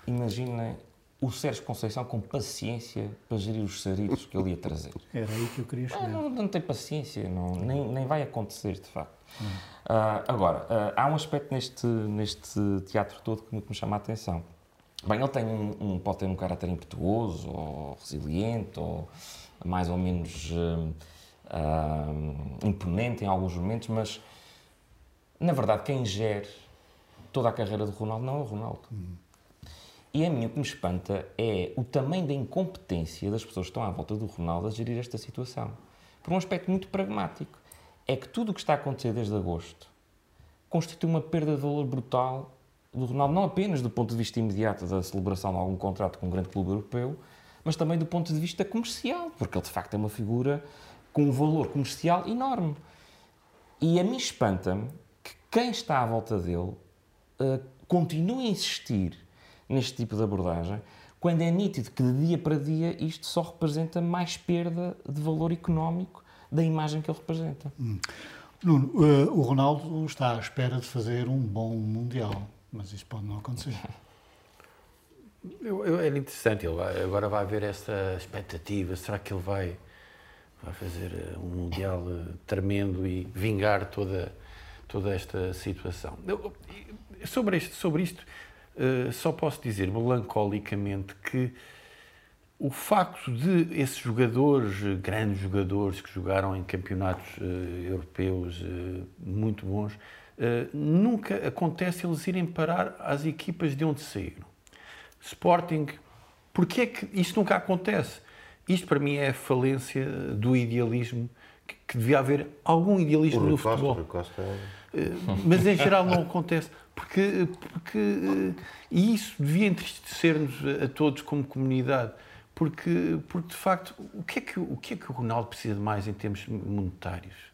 imaginem o Sérgio Conceição com paciência para gerir os sarilhos que ele ia trazer. Era aí que eu queria Não, chegar. não, não tem paciência, não, nem, nem vai acontecer, de facto. Ah, agora, ah, há um aspecto neste, neste teatro todo que me, chama a atenção. Bem, ele tem um, um- pode ter um caráter impetuoso, ou resiliente, ou mais ou menos ah, ah, imponente em alguns momentos, mas, na verdade, quem gere toda a carreira do Ronaldo não é o Ronaldo. E a mim o que me espanta é o tamanho da incompetência das pessoas que estão à volta do Ronaldo a gerir esta situação. Por um aspecto muito pragmático. É que tudo o que está a acontecer desde agosto constitui uma perda de valor brutal do Ronaldo, não apenas do ponto de vista imediato da celebração de algum contrato com um grande clube europeu, mas também do ponto de vista comercial, porque ele de facto é uma figura com um valor comercial enorme. E a mim espanta-me que quem está à volta dele uh, continue a insistir neste tipo de abordagem, quando é nítido que de dia para dia isto só representa mais perda de valor económico da imagem que ele representa. Nuno, eh, o Ronaldo está à espera de fazer um bom Mundial. mas isso pode não acontecer. Eu, eu, é interessante, ele vai, agora vai haver essa expectativa, será que ele vai, vai fazer eh, um Mundial eh, tremendo e vingar toda, toda esta situação? Eu, sobre, isto, sobre isto, uh, só posso dizer melancolicamente que o facto de esses jogadores, grandes jogadores que jogaram em campeonatos uh, europeus uh, muito bons, nunca acontece eles irem parar às equipas de onde saíram. Sporting, porque é que isto nunca acontece? Isto para mim é a falência do idealismo, que, que devia haver algum idealismo no Costa, futebol. Costa... Eh, mas em geral não acontece. Porque, porque eh, e isso devia entristecer-nos a todos como comunidade. Porque, porque de facto, o que, é que, o que é que o Ronaldo precisa de mais em termos monetários?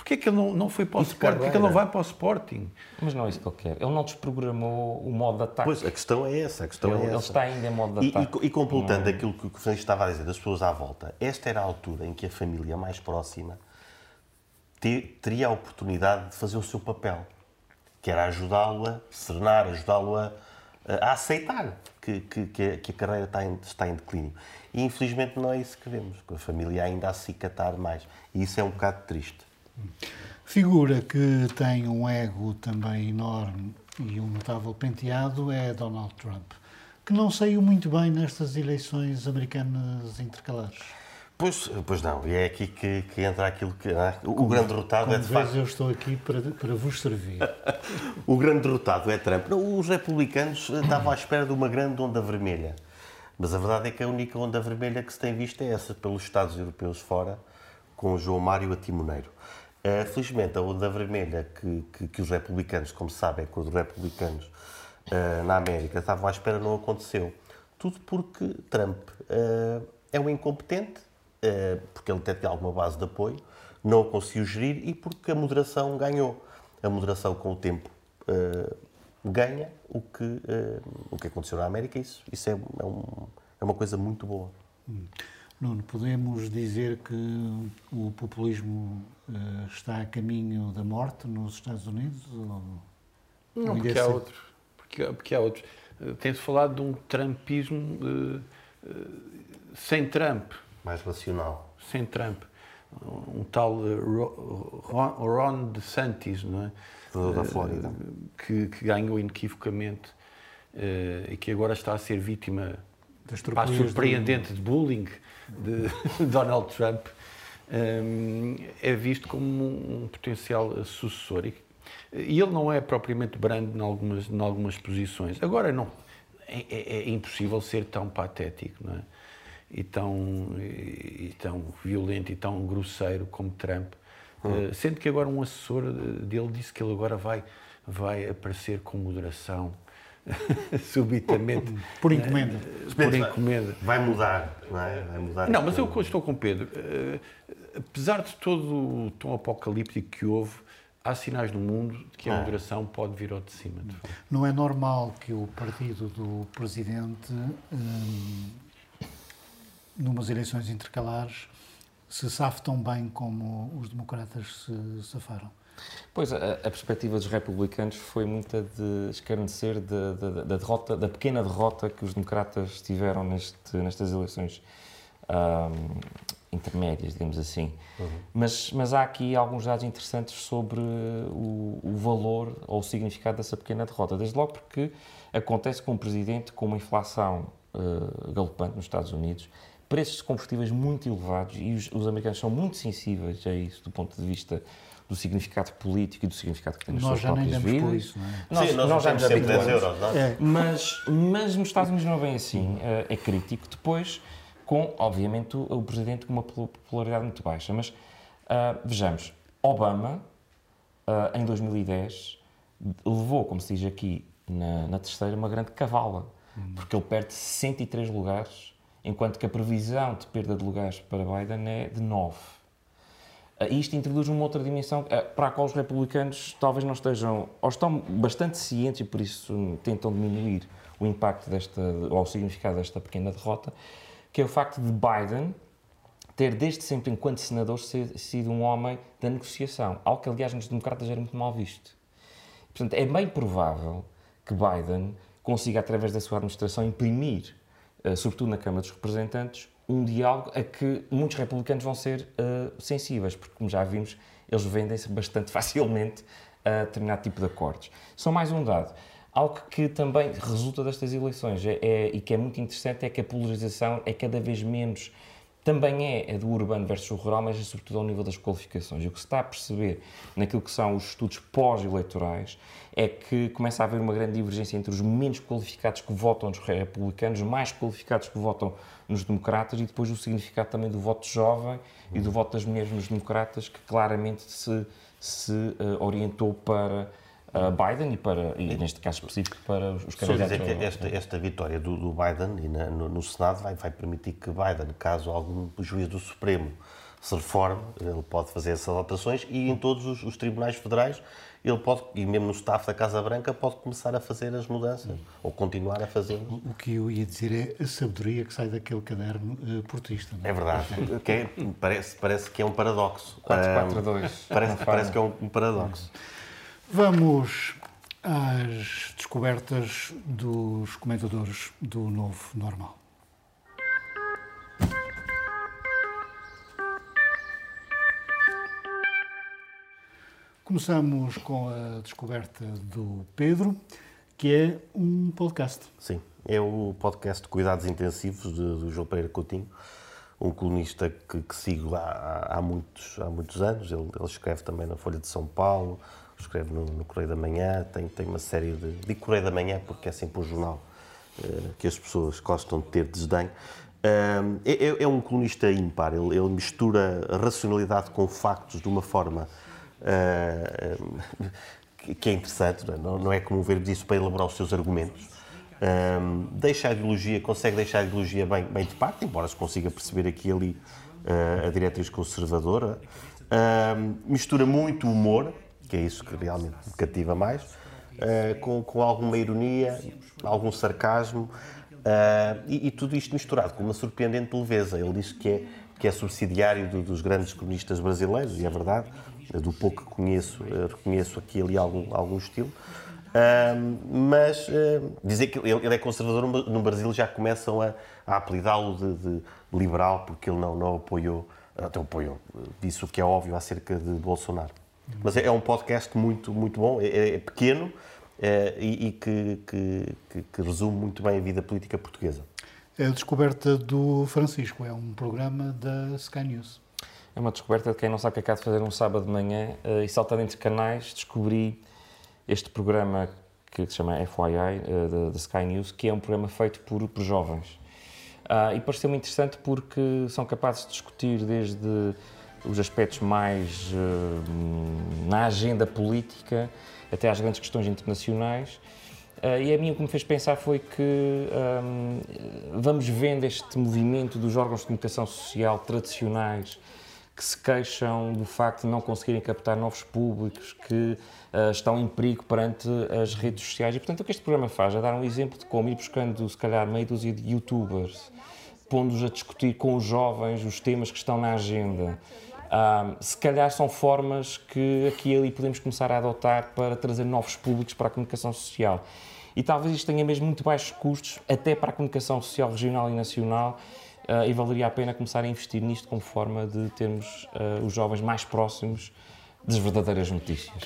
Porquê é que ele não, não foi para o Sporting? Porquê é que ele não vai para o Sporting? Mas não é isso que ele quer. Ele não desprogramou o modo de ataque. Pois, a questão é essa. A questão ele, é essa. ele está ainda em modo de e, ataque. E, e completando é? aquilo que o Francisco estava a dizer, das pessoas à volta, esta era a altura em que a família mais próxima ter, teria a oportunidade de fazer o seu papel, que era ajudá-lo a serenar, ajudá-lo a, a, aceitar que, que, que, a, carreira está em, está em declínio. E infelizmente não é isso que vemos, que a família ainda a se catar mais. E isso é um bocado triste. Figura que tem um ego também enorme e um notável penteado é Donald Trump, que não saiu muito bem nestas eleições americanas intercalares. Pois, pois não, e é aqui que, que entra aquilo que. Ah, o como, grande derrotado é de facto. eu estou aqui para, para vos servir. o grande derrotado é Trump. Não, os republicanos estavam à espera de uma grande onda vermelha. Mas a verdade é que a única onda vermelha que se tem visto é essa, pelos Estados europeus fora, com o João Mário a timoneiro. Uh, felizmente, a onda vermelha que, que, que, os republicanos, como sabem, que os republicanos uh, na América estavam à espera não aconteceu. Tudo porque Trump uh, é um incompetente, porque ele teve alguma base de apoio, não o conseguiu gerir e porque a moderação ganhou. A moderação, com o tempo, ganha o que, o que aconteceu na América. Isso, isso é, é, um, é uma coisa muito boa. Hum. Nuno, podemos dizer que o populismo uh, está a caminho da morte nos Estados Unidos? Ou... Não, porque há outros. Porque, porque há outros. Uh, Tem-se falado de um trumpismo uh, sem Trump. Mais racional. Sem Trump. Um tal Ron, Ron DeSantis, não é? Da Flórida. Que, que ganhou inequivocamente e que agora está a ser vítima Pá, surpreendente de bullying de Donald Trump um, é visto como um, potencial sucessor. E, e, ele não é propriamente brando em algumas, em algumas posições. Agora, não, é, é, é impossível ser tão patético, não é? E tão, e, e tão violento e tão grosseiro como Trump. Hum. Uh, sendo que agora um assessor dele disse que ele agora vai, vai aparecer com moderação subitamente. Por encomenda. Uh, por encomenda. Vai mudar, não é? Vai mudar. Não, mas eu estou com Pedro. Uh, apesar de todo o tom apocalíptico que houve, há sinais no mundo de que a ah. moderação pode vir ao de cima. De não é normal que o partido do presidente, um, numas eleições intercalares, se safe tão bem como os democratas se safaram. Pois, a, a, perspectiva dos republicanos foi muita de escarnecer da, da, da, derrota, da pequena derrota que os democratas tiveram neste, nestas eleições um, intermédias, digamos assim. Uhum. Mas, mas há aqui alguns dados interessantes sobre o, o, valor ou o significado dessa pequena derrota. Desde logo porque acontece com um presidente com uma inflação uh, galopante nos Estados Unidos, preços de combustíveis muito elevados e os, os americanos são muito sensíveis a isso do ponto de vista do significado político e do significado que tem nas nós suas próprias vidas. Isso, não é? Nós, Sim, nós, nós já nos habituamos. Euros, não é? é. Mas, mas nos Estados Unidos não é bem assim. Eh, é crítico. Depois, com, obviamente, o, o presidente com uma popularidade muito baixa. Mas, uh, vejamos, Obama, uh, em 2010, levou, como se diz aqui na, na terceira, uma grande cavala. Hum. Porque ele perde 63 lugares, enquanto que a previsão de perda de lugares para Biden é de 9. Ah, isto introduz uma outra dimensão ah, para a qual os republicanos talvez não estejam, ou estão bastante cientes e por isso tentam diminuir o impacto desta, ou o significado desta pequena derrota, que é o facto de Biden ter desde sempre, enquanto senador, sido um homem da negociação, algo que aliás nos democratas era muito mal visto. Portanto, é bem provável que Biden consiga, através da sua administração, imprimir, sobretudo na Câmara dos Representantes, um diálogo a que muitos republicanos vão ser uh, sensíveis, porque, como já vimos, eles vendem-se bastante facilmente a determinado tipo de acordos. Só mais um dado. Algo que também resulta destas eleições é, é, e que é muito interessante é que a polarização é cada vez menos também é, é do urbano versus o rural, mas é sobretudo ao nível das qualificações. E o que se está a perceber naquilo que são os estudos pós-eleitorais é que começa a haver uma grande divergência entre os menos qualificados que votam nos republicanos, mais qualificados que votam nos democratas e depois o significado também do voto jovem e do voto das mulheres nos democratas, que claramente se, se uh, orientou para Biden e, para, e, neste caso específico, para os candidatos. Dizer que esta, esta vitória do, do Biden e na, no, no, Senado vai, vai permitir que Biden, caso algum juiz do Supremo se reforme, ele pode fazer essas alterações e em todos os, os tribunais federais ele pode, e mesmo no staff da Casa Branca, pode começar a fazer as mudanças, ou continuar a fazer. O que eu ia dizer é a sabedoria que sai daquele caderno uh, portista. Não é? é verdade. que é, parece, parece que é um paradoxo. 442. parece, parece que é um paradoxo. Vamos às descobertas dos comentadores do novo normal. Começamos com a descoberta do Pedro, que é um podcast. Sim, é o podcast de Cuidados Intensivos do João Pereira Coutinho, um colunista que, que sigo há, há, muitos, há muitos anos. Ele, ele escreve também na Folha de São Paulo, escreve no, no Correio da Manhã, tem, tem uma série de. de Correio da Manhã porque é sempre um jornal uh, que as pessoas gostam de ter desdém. Uh, é, é, um colunista ímpar, ele, ele, mistura racionalidade com factos de uma forma uh, que é interessante, não é? Não, é como ver isso para elaborar os seus argumentos. Um, deixa a ideologia, consegue deixar a ideologia bem, bem de parte, embora se consiga perceber aqui e ali uh, a diretriz conservadora. Um, mistura muito humor, que é isso que realmente me cativa mais, uh, com, com alguma ironia, algum sarcasmo, uh, e, e, tudo isto misturado com uma surpreendente leveza. Ele diz que é, que é subsidiário do, dos grandes cronistas brasileiros, e é verdade, do pouco que conheço, uh, reconheço aqui e ali algum, algum estilo. mas dizer que ele, ele, é conservador no Brasil já começam a, a apelidá-lo de, de, liberal porque ele não, não apoiou, até apoiou, disse o que é óbvio acerca de Bolsonaro. Mas é, é um podcast muito, muito bom, é, é pequeno é, e, e que, que, que, resume muito bem a vida política portuguesa. É a descoberta do Francisco, é um programa da Sky News. É uma descoberta de quem não sabe o que é que há de fazer um sábado de manhã uh, e saltando entre canais descobri este programa que se chama FYI, uh, da Sky News, que é um programa feito por, por jovens. Uh, e pareceu-me interessante porque são capazes de discutir desde os aspectos mais uh, na agenda política, até às grandes questões internacionais. Uh, e a mim o que me fez pensar foi que um, vamos vendo este movimento dos órgãos de comunicação social tradicionais que se queixam do facto de não conseguirem captar novos públicos, que uh, estão em perigo perante as redes sociais. E, portanto, o que este programa faz é dar um exemplo de como ir buscando, se calhar, meio dúzia de youtubers, pondo-os a discutir com os jovens os temas que estão na agenda, um, se calhar são formas que aqui e ali podemos começar a adotar para trazer novos públicos para a comunicação social. E talvez isto tenha mesmo muito baixos custos, até para a comunicação social regional e nacional, uh, e valeria a pena começar a investir nisto como forma de termos uh, os jovens mais próximos das verdadeiras notícias.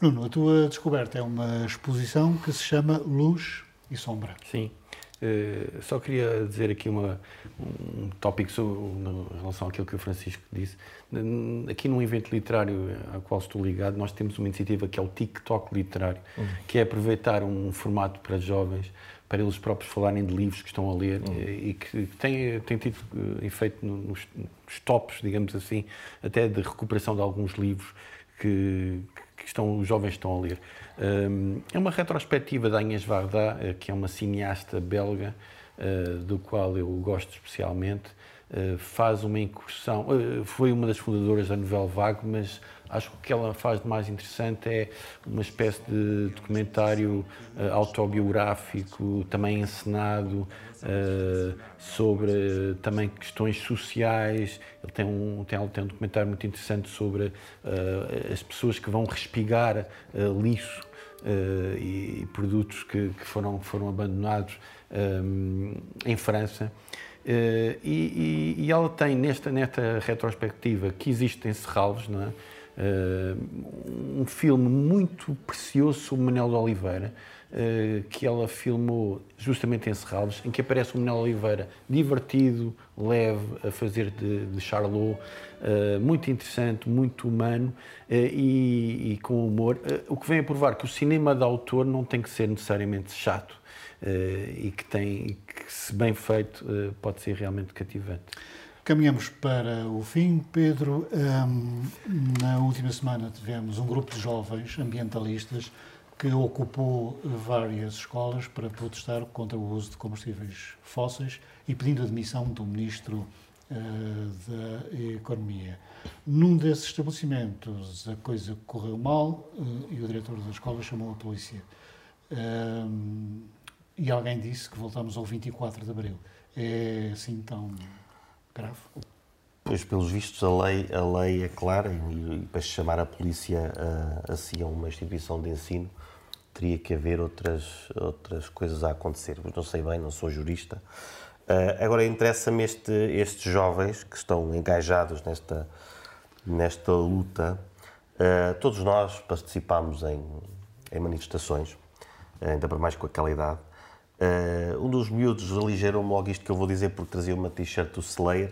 Bruno, a tua descoberta é uma exposição que se chama Luz e Sombra. Sim. Uh, só queria dizer aqui uma, um tópico sobre, em relação àquilo que o Francisco disse. Aqui num evento literário ao qual estou ligado, nós temos uma iniciativa que é o TikTok Literário, uhum. que é aproveitar um formato para jovens, para eles próprios falarem de livros que estão a ler uhum. e que tem, tem tido eh, efeito nos, nos tops, digamos assim, até de recuperação de alguns livros que, que estão, os jovens estão a ler. É uma retrospectiva da Agnes Varda, eh, que é uma cineasta belga, eh, do qual eu gosto especialmente. Eh, faz uma incursão, foi uma das fundadoras da Nouvelle Vague, mas acho que o que ela faz de mais interessante é uma espécie de documentário autobiográfico, também encenado, sobre também questões sociais. Ele tem um, tem, tem um documentário muito interessante sobre as pessoas que vão respigar lixo uh, e, produtos que, que, foram, foram abandonados um, em França. Uh, e, e, ela tem nesta, nesta retrospectiva que existe em Serralves, não é? Uh, um filme muito precioso sobre Manuel de Oliveira, uh, que ela filmou justamente em Serralves, em que aparece o Manuel Oliveira divertido, leve, a fazer de, de Charlot, uh, muito interessante, muito humano e, e, com humor, o que vem a provar que o cinema de autor não tem que ser necessariamente chato e que tem que, se bem feito, pode ser realmente cativante. Caminhamos para o fim, Pedro. Um, na última semana tivemos um grupo de jovens ambientalistas que ocupou várias escolas para protestar contra o uso de combustíveis fósseis e pedindo a demissão do ministro uh, da Economia. Num desses estabelecimentos a coisa correu mal uh, e o diretor da escola chamou a polícia. Um, e alguém disse que voltamos ao 24 de abril. É assim tão grave? Pois, pelos vistos, a lei, a lei é clara e, e para chamar a polícia a, assim a uma instituição de ensino teria que haver outras, outras coisas a acontecer. Mas não sei bem, não sou jurista. Uh, agora, interessa-me este, estes jovens que estão engajados nesta, nesta luta. Uh, todos nós participámos em, em manifestações, ainda para mais com aquela idade. Uh, um dos miúdos aligerou-me logo isto que eu vou dizer porque trazia uma t-shirt do Slayer,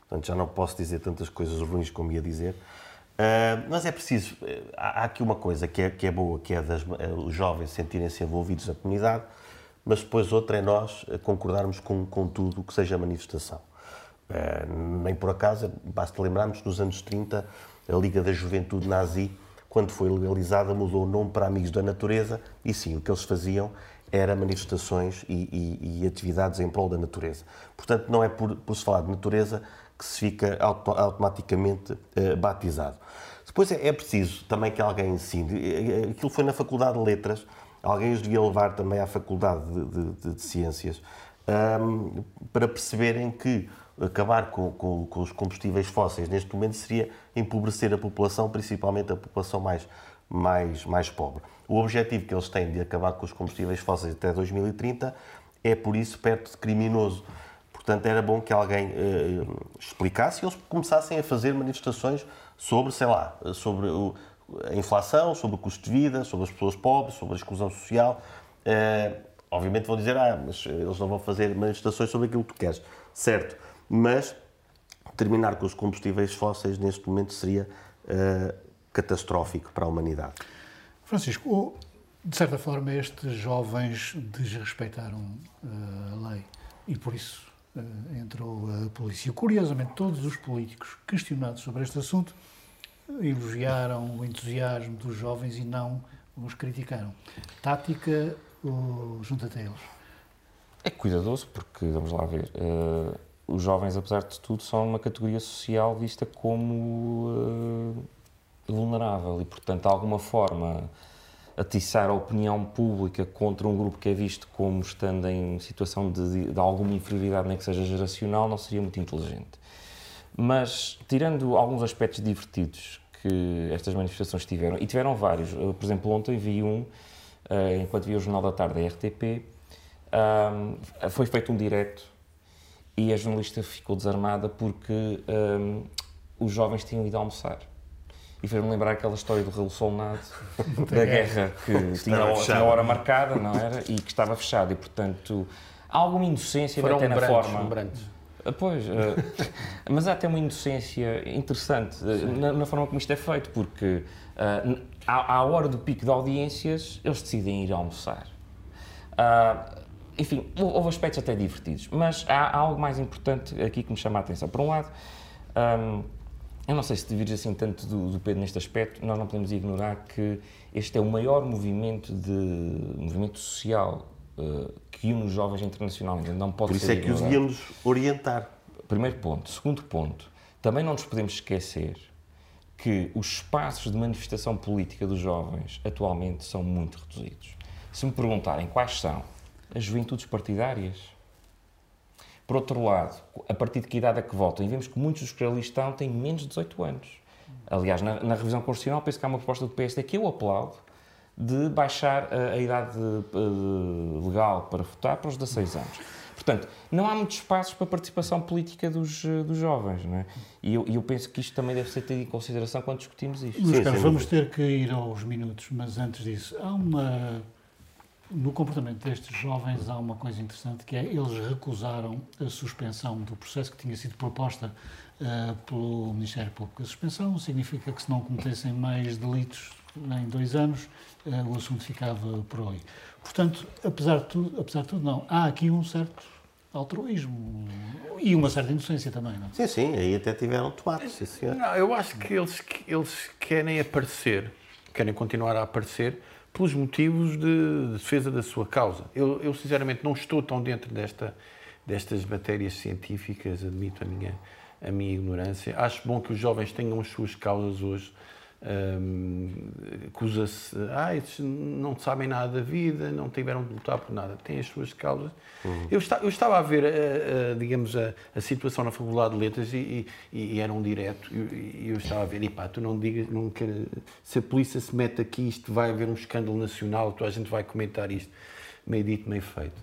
portanto já não posso dizer tantas coisas ruins como ia dizer. Uh, mas é preciso, eh, há, há, aqui uma coisa que é, que é boa, que é das, os jovens sentirem-se envolvidos na comunidade, mas depois outra é nós concordarmos com, com tudo que seja manifestação. Uh, nem por acaso, basta lembrarmos nos anos 30, a Liga da Juventude Nazi, quando foi legalizada, mudou o nome para Amigos da Natureza, e sim, o que eles faziam era manifestações e, e, e, atividades em prol da natureza. Portanto, não é por, por se falar de natureza que se fica auto, automaticamente uh, batizado. Depois é, é, preciso também que alguém ensine. Eh, eh, aquilo foi na Faculdade de Letras, alguém os devia levar também à Faculdade de, de, de Ciências, um, para perceberem que acabar com, com, com, os combustíveis fósseis neste momento seria empobrecer a população, principalmente a população mais, mais, mais pobre. O objetivo que eles têm de acabar com os combustíveis fósseis até 2030 é, por isso, perto de criminoso. Portanto, era bom que alguém eh, explicasse e eles começassem a fazer manifestações sobre, sei lá, sobre o, a inflação, sobre o custo de vida, sobre as pessoas pobres, sobre a exclusão social. Eh, obviamente vão dizer, ah, mas eles não vão fazer manifestações sobre aquilo que tu queres. Certo, mas terminar com os combustíveis fósseis neste momento seria eh, catastrófico para a humanidade. Francisco, de certa forma, estes jovens desrespeitaram uh, a lei e por isso uh, entrou a polícia. Curiosamente, todos os políticos questionados sobre este assunto elogiaram o entusiasmo dos jovens e não os criticaram. Tática ou junta-te a eles? É cuidadoso, porque, vamos lá ver, uh, os jovens, apesar de tudo, são uma categoria social vista como e, portanto, de alguma forma atiçar a opinião pública contra um grupo que é visto como estando em situação de, de alguma inferioridade, nem que seja geracional, não seria muito inteligente. Mas, tirando alguns aspectos divertidos que estas manifestações tiveram, e tiveram vários, por exemplo, ontem vi um, uh, enquanto vi o Jornal da Tarde da RTP, foi feito um direto e a jornalista ficou desarmada porque os jovens tinham ido almoçar e fez-me lembrar aquela história do Raul Solnado, da guerra, que tinha, tinha a hora marcada, não era? E que estava fechado, e portanto há alguma inocência Foram até na forma. Brandos. Ah, pois, uh, mas há até uma inocência interessante uh, na, na, forma como isto é feito, porque uh, à, à, hora do pico de audiências eles decidem ir almoçar. enfim, houve aspectos até divertidos, mas há, há, algo mais importante aqui que me chama a atenção. Por um lado, um, eu não sei se divides assim tanto do, do, Pedro neste aspecto, nós não podemos ignorar que este é o maior movimento de movimento social uh, que une os jovens internacionalmente. Não pode Por isso é que os devíamos orientar. Primeiro ponto. Segundo ponto, também não nos podemos esquecer que os espaços de manifestação política dos jovens atualmente são muito reduzidos. Se me perguntarem quais são as juventudes partidárias, por outro lado, a partir de que idade é que votam? E vemos que muitos dos que ali estão têm menos de 18 anos. Aliás, na, na revisão constitucional, penso que há uma proposta do PSD que eu aplaudo, de baixar a, a idade uh, legal para votar para os 16 anos. Portanto, não há muitos espaços para a participação política dos, dos jovens, não é? E eu, eu, penso que isto também deve ser tido em consideração quando discutimos isto. Luís Carlos, vamos ter que ir aos minutos, mas antes disso, há uma no comportamento destes jovens há uma coisa interessante que é eles recusaram a suspensão do processo que tinha sido proposta uh, pelo Ministério Público. A suspensão significa que se não cometessem mais delitos em dois anos, uh, o assunto ficava por aí. Portanto, apesar de tudo, apesar de tudo não, há aqui um certo altruísmo e uma certa inocência também, não? Sim, sim, aí até tiveram tomate, sim senhor. Não, eu acho que eles, eles querem aparecer, querem continuar a aparecer pelos motivos de, de defesa da sua causa. Eu, eu, sinceramente, não estou tão dentro desta, destas matérias científicas, admito a minha, a minha ignorância. Acho bom que os jovens tenham as suas causas hoje. Um, acusa-se, ah, esses não sabem nada da vida, não tiveram de lutar por nada, têm as suas causas. Uhum. Eu, está, eu, estava a ver, a, a, digamos, a, a, situação na Faculdade de Letras e, e, e era um direto, e eu, eu, estava a ver, e pá, tu não digas, não quer, se a polícia se mete aqui, isto vai haver um escândalo nacional, a gente vai comentar isto. Meio dito, meio feito.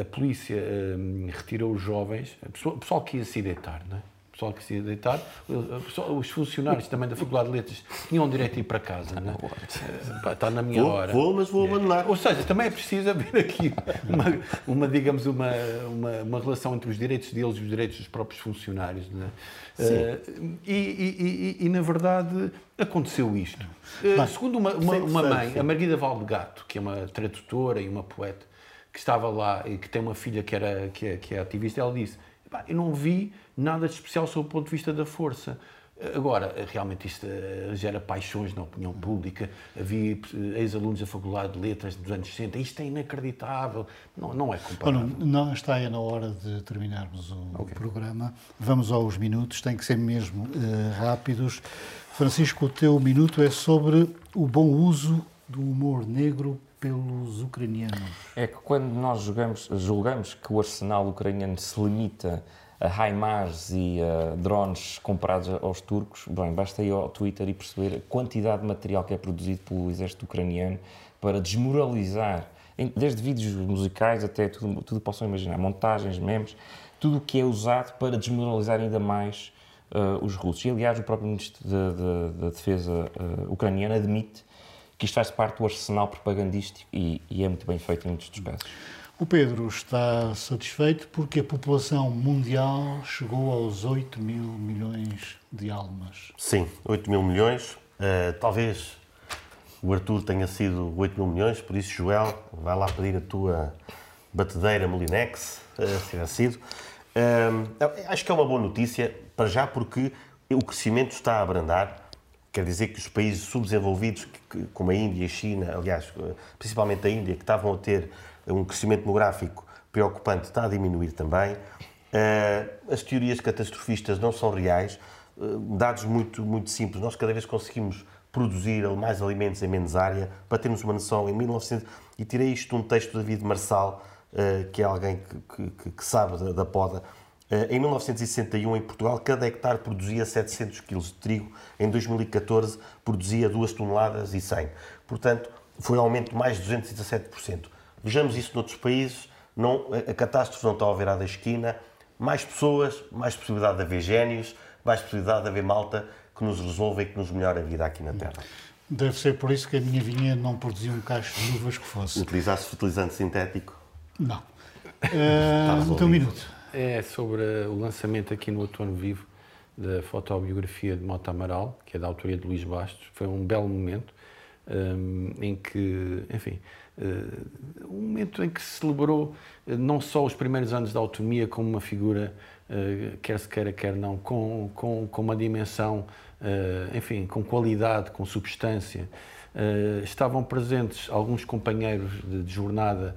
A, polícia um, retirou os jovens, o pessoal, pessoal que ia se deitar, não é? Pessoal que se ia deitar, os funcionários também da Faculdade de Letras tinham direito a ir para casa. Não é? Está na minha vou, hora. Vou, mas vou abandonar. Ou seja, também é preciso haver aqui uma, uma digamos, uma, uma, uma, relação entre os direitos deles e os direitos dos próprios funcionários. Não é? Uh, e, e, e, e, na verdade, aconteceu isto. Uh, segundo uma, uma, uma mãe, a Margarida Valdegato, que é uma tradutora e uma poeta, que estava lá e que tem uma filha que, era, que, é, que é ativista, ela disse eu não vi nada de especial sob o ponto de vista da força. Agora, realmente isto eh, gera paixões na opinião pública. Havia eh, ex-alunos da Faculdade de Letras dos anos 60. Isto é inacreditável. Não, não é comparável. Bom, não está na hora de terminarmos o, okay. programa. Vamos aos minutos. Tem que ser mesmo uh, rápidos. Francisco, o teu minuto é sobre o bom uso do humor negro pelos ucranianos. É que quando nós julgamos, julgamos que o arsenal ucraniano se limita a HIMARS e a drones comprados aos turcos, bem, basta ir ao Twitter e perceber a quantidade de material que é produzido pelo exército ucraniano para desmoralizar, desde vídeos musicais até tudo, tudo possam imaginar, montagens, memes, tudo o que é usado para desmoralizar ainda mais uh, os russos. E, aliás, o próprio ministro da Defesa uh, ucraniano admite que isto faz parte do arsenal propagandístico e, e é muito bem feito em muitos dos casos. O Pedro está satisfeito porque a população mundial chegou aos 8 mil milhões de almas. Sim, 8 mil milhões. Uh, talvez o Arthur tenha sido 8 mil milhões, por isso, Joel, vai lá pedir a tua batedeira Molinex, uh, se tiver sido. Uh, acho que é uma boa notícia, para já, porque o crescimento está a abrandar Quer dizer que os países subdesenvolvidos, como a Índia e a China, aliás, principalmente a Índia, que estavam a ter um crescimento demográfico preocupante, está a diminuir também. Eh, as teorias catastrofistas não são reais. Eh, dados muito, muito simples. Nós cada vez conseguimos produzir mais alimentos em menos área. Para termos uma noção, em 1900... E tirei isto de um texto de David Marçal, eh, que é alguém que, que, que sabe da, da poda, eh, em 1961, em Portugal, cada hectare produzia 700 kg de trigo. Em 2014, produzia 2 toneladas e 100. Portanto, foi um aumento de mais de 217%. Vejamos isso noutros países. Não, a catástrofe não está ao virar da esquina. Mais pessoas, mais possibilidade de haver génios, mais possibilidade de haver malta que nos resolva e que nos melhore a vida aqui na Terra. Deve ser por isso que a minha vinha não produzia um cacho de uvas que fosse. Utilizasse fertilizante sintético? Não. Uh, um minuto é sobre o lançamento aqui no Outono Vivo da fotobiografia de Mota Amaral, que é da autoria de Luís Bastos. Foi um belo momento um, em que, enfim, uh, um momento em que se celebrou uh, não só os primeiros anos da autonomia como uma figura, uh, quer se queira, quer não, com, com, com uma dimensão, enfim, com qualidade, com substância. estavam presentes alguns companheiros de, de jornada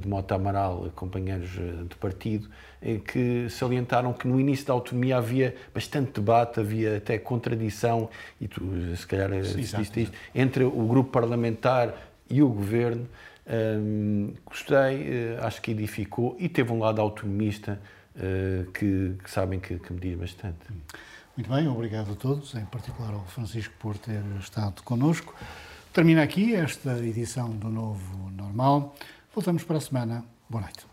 de Mota Amaral, companheiros de partido, que salientaram que no início da autonomia havia bastante debate, havia até contradição, e tu se calhar assististe isto, entre o grupo parlamentar e o governo. Gostei, acho que edificou e teve um lado autonomista uh, que, que, sabem que, que me diz bastante. Muito bem, obrigado a todos, em particular ao Francisco por ter estado connosco. Termina aqui esta edição do Novo Normal. Voltamos para a semana. Boa noite.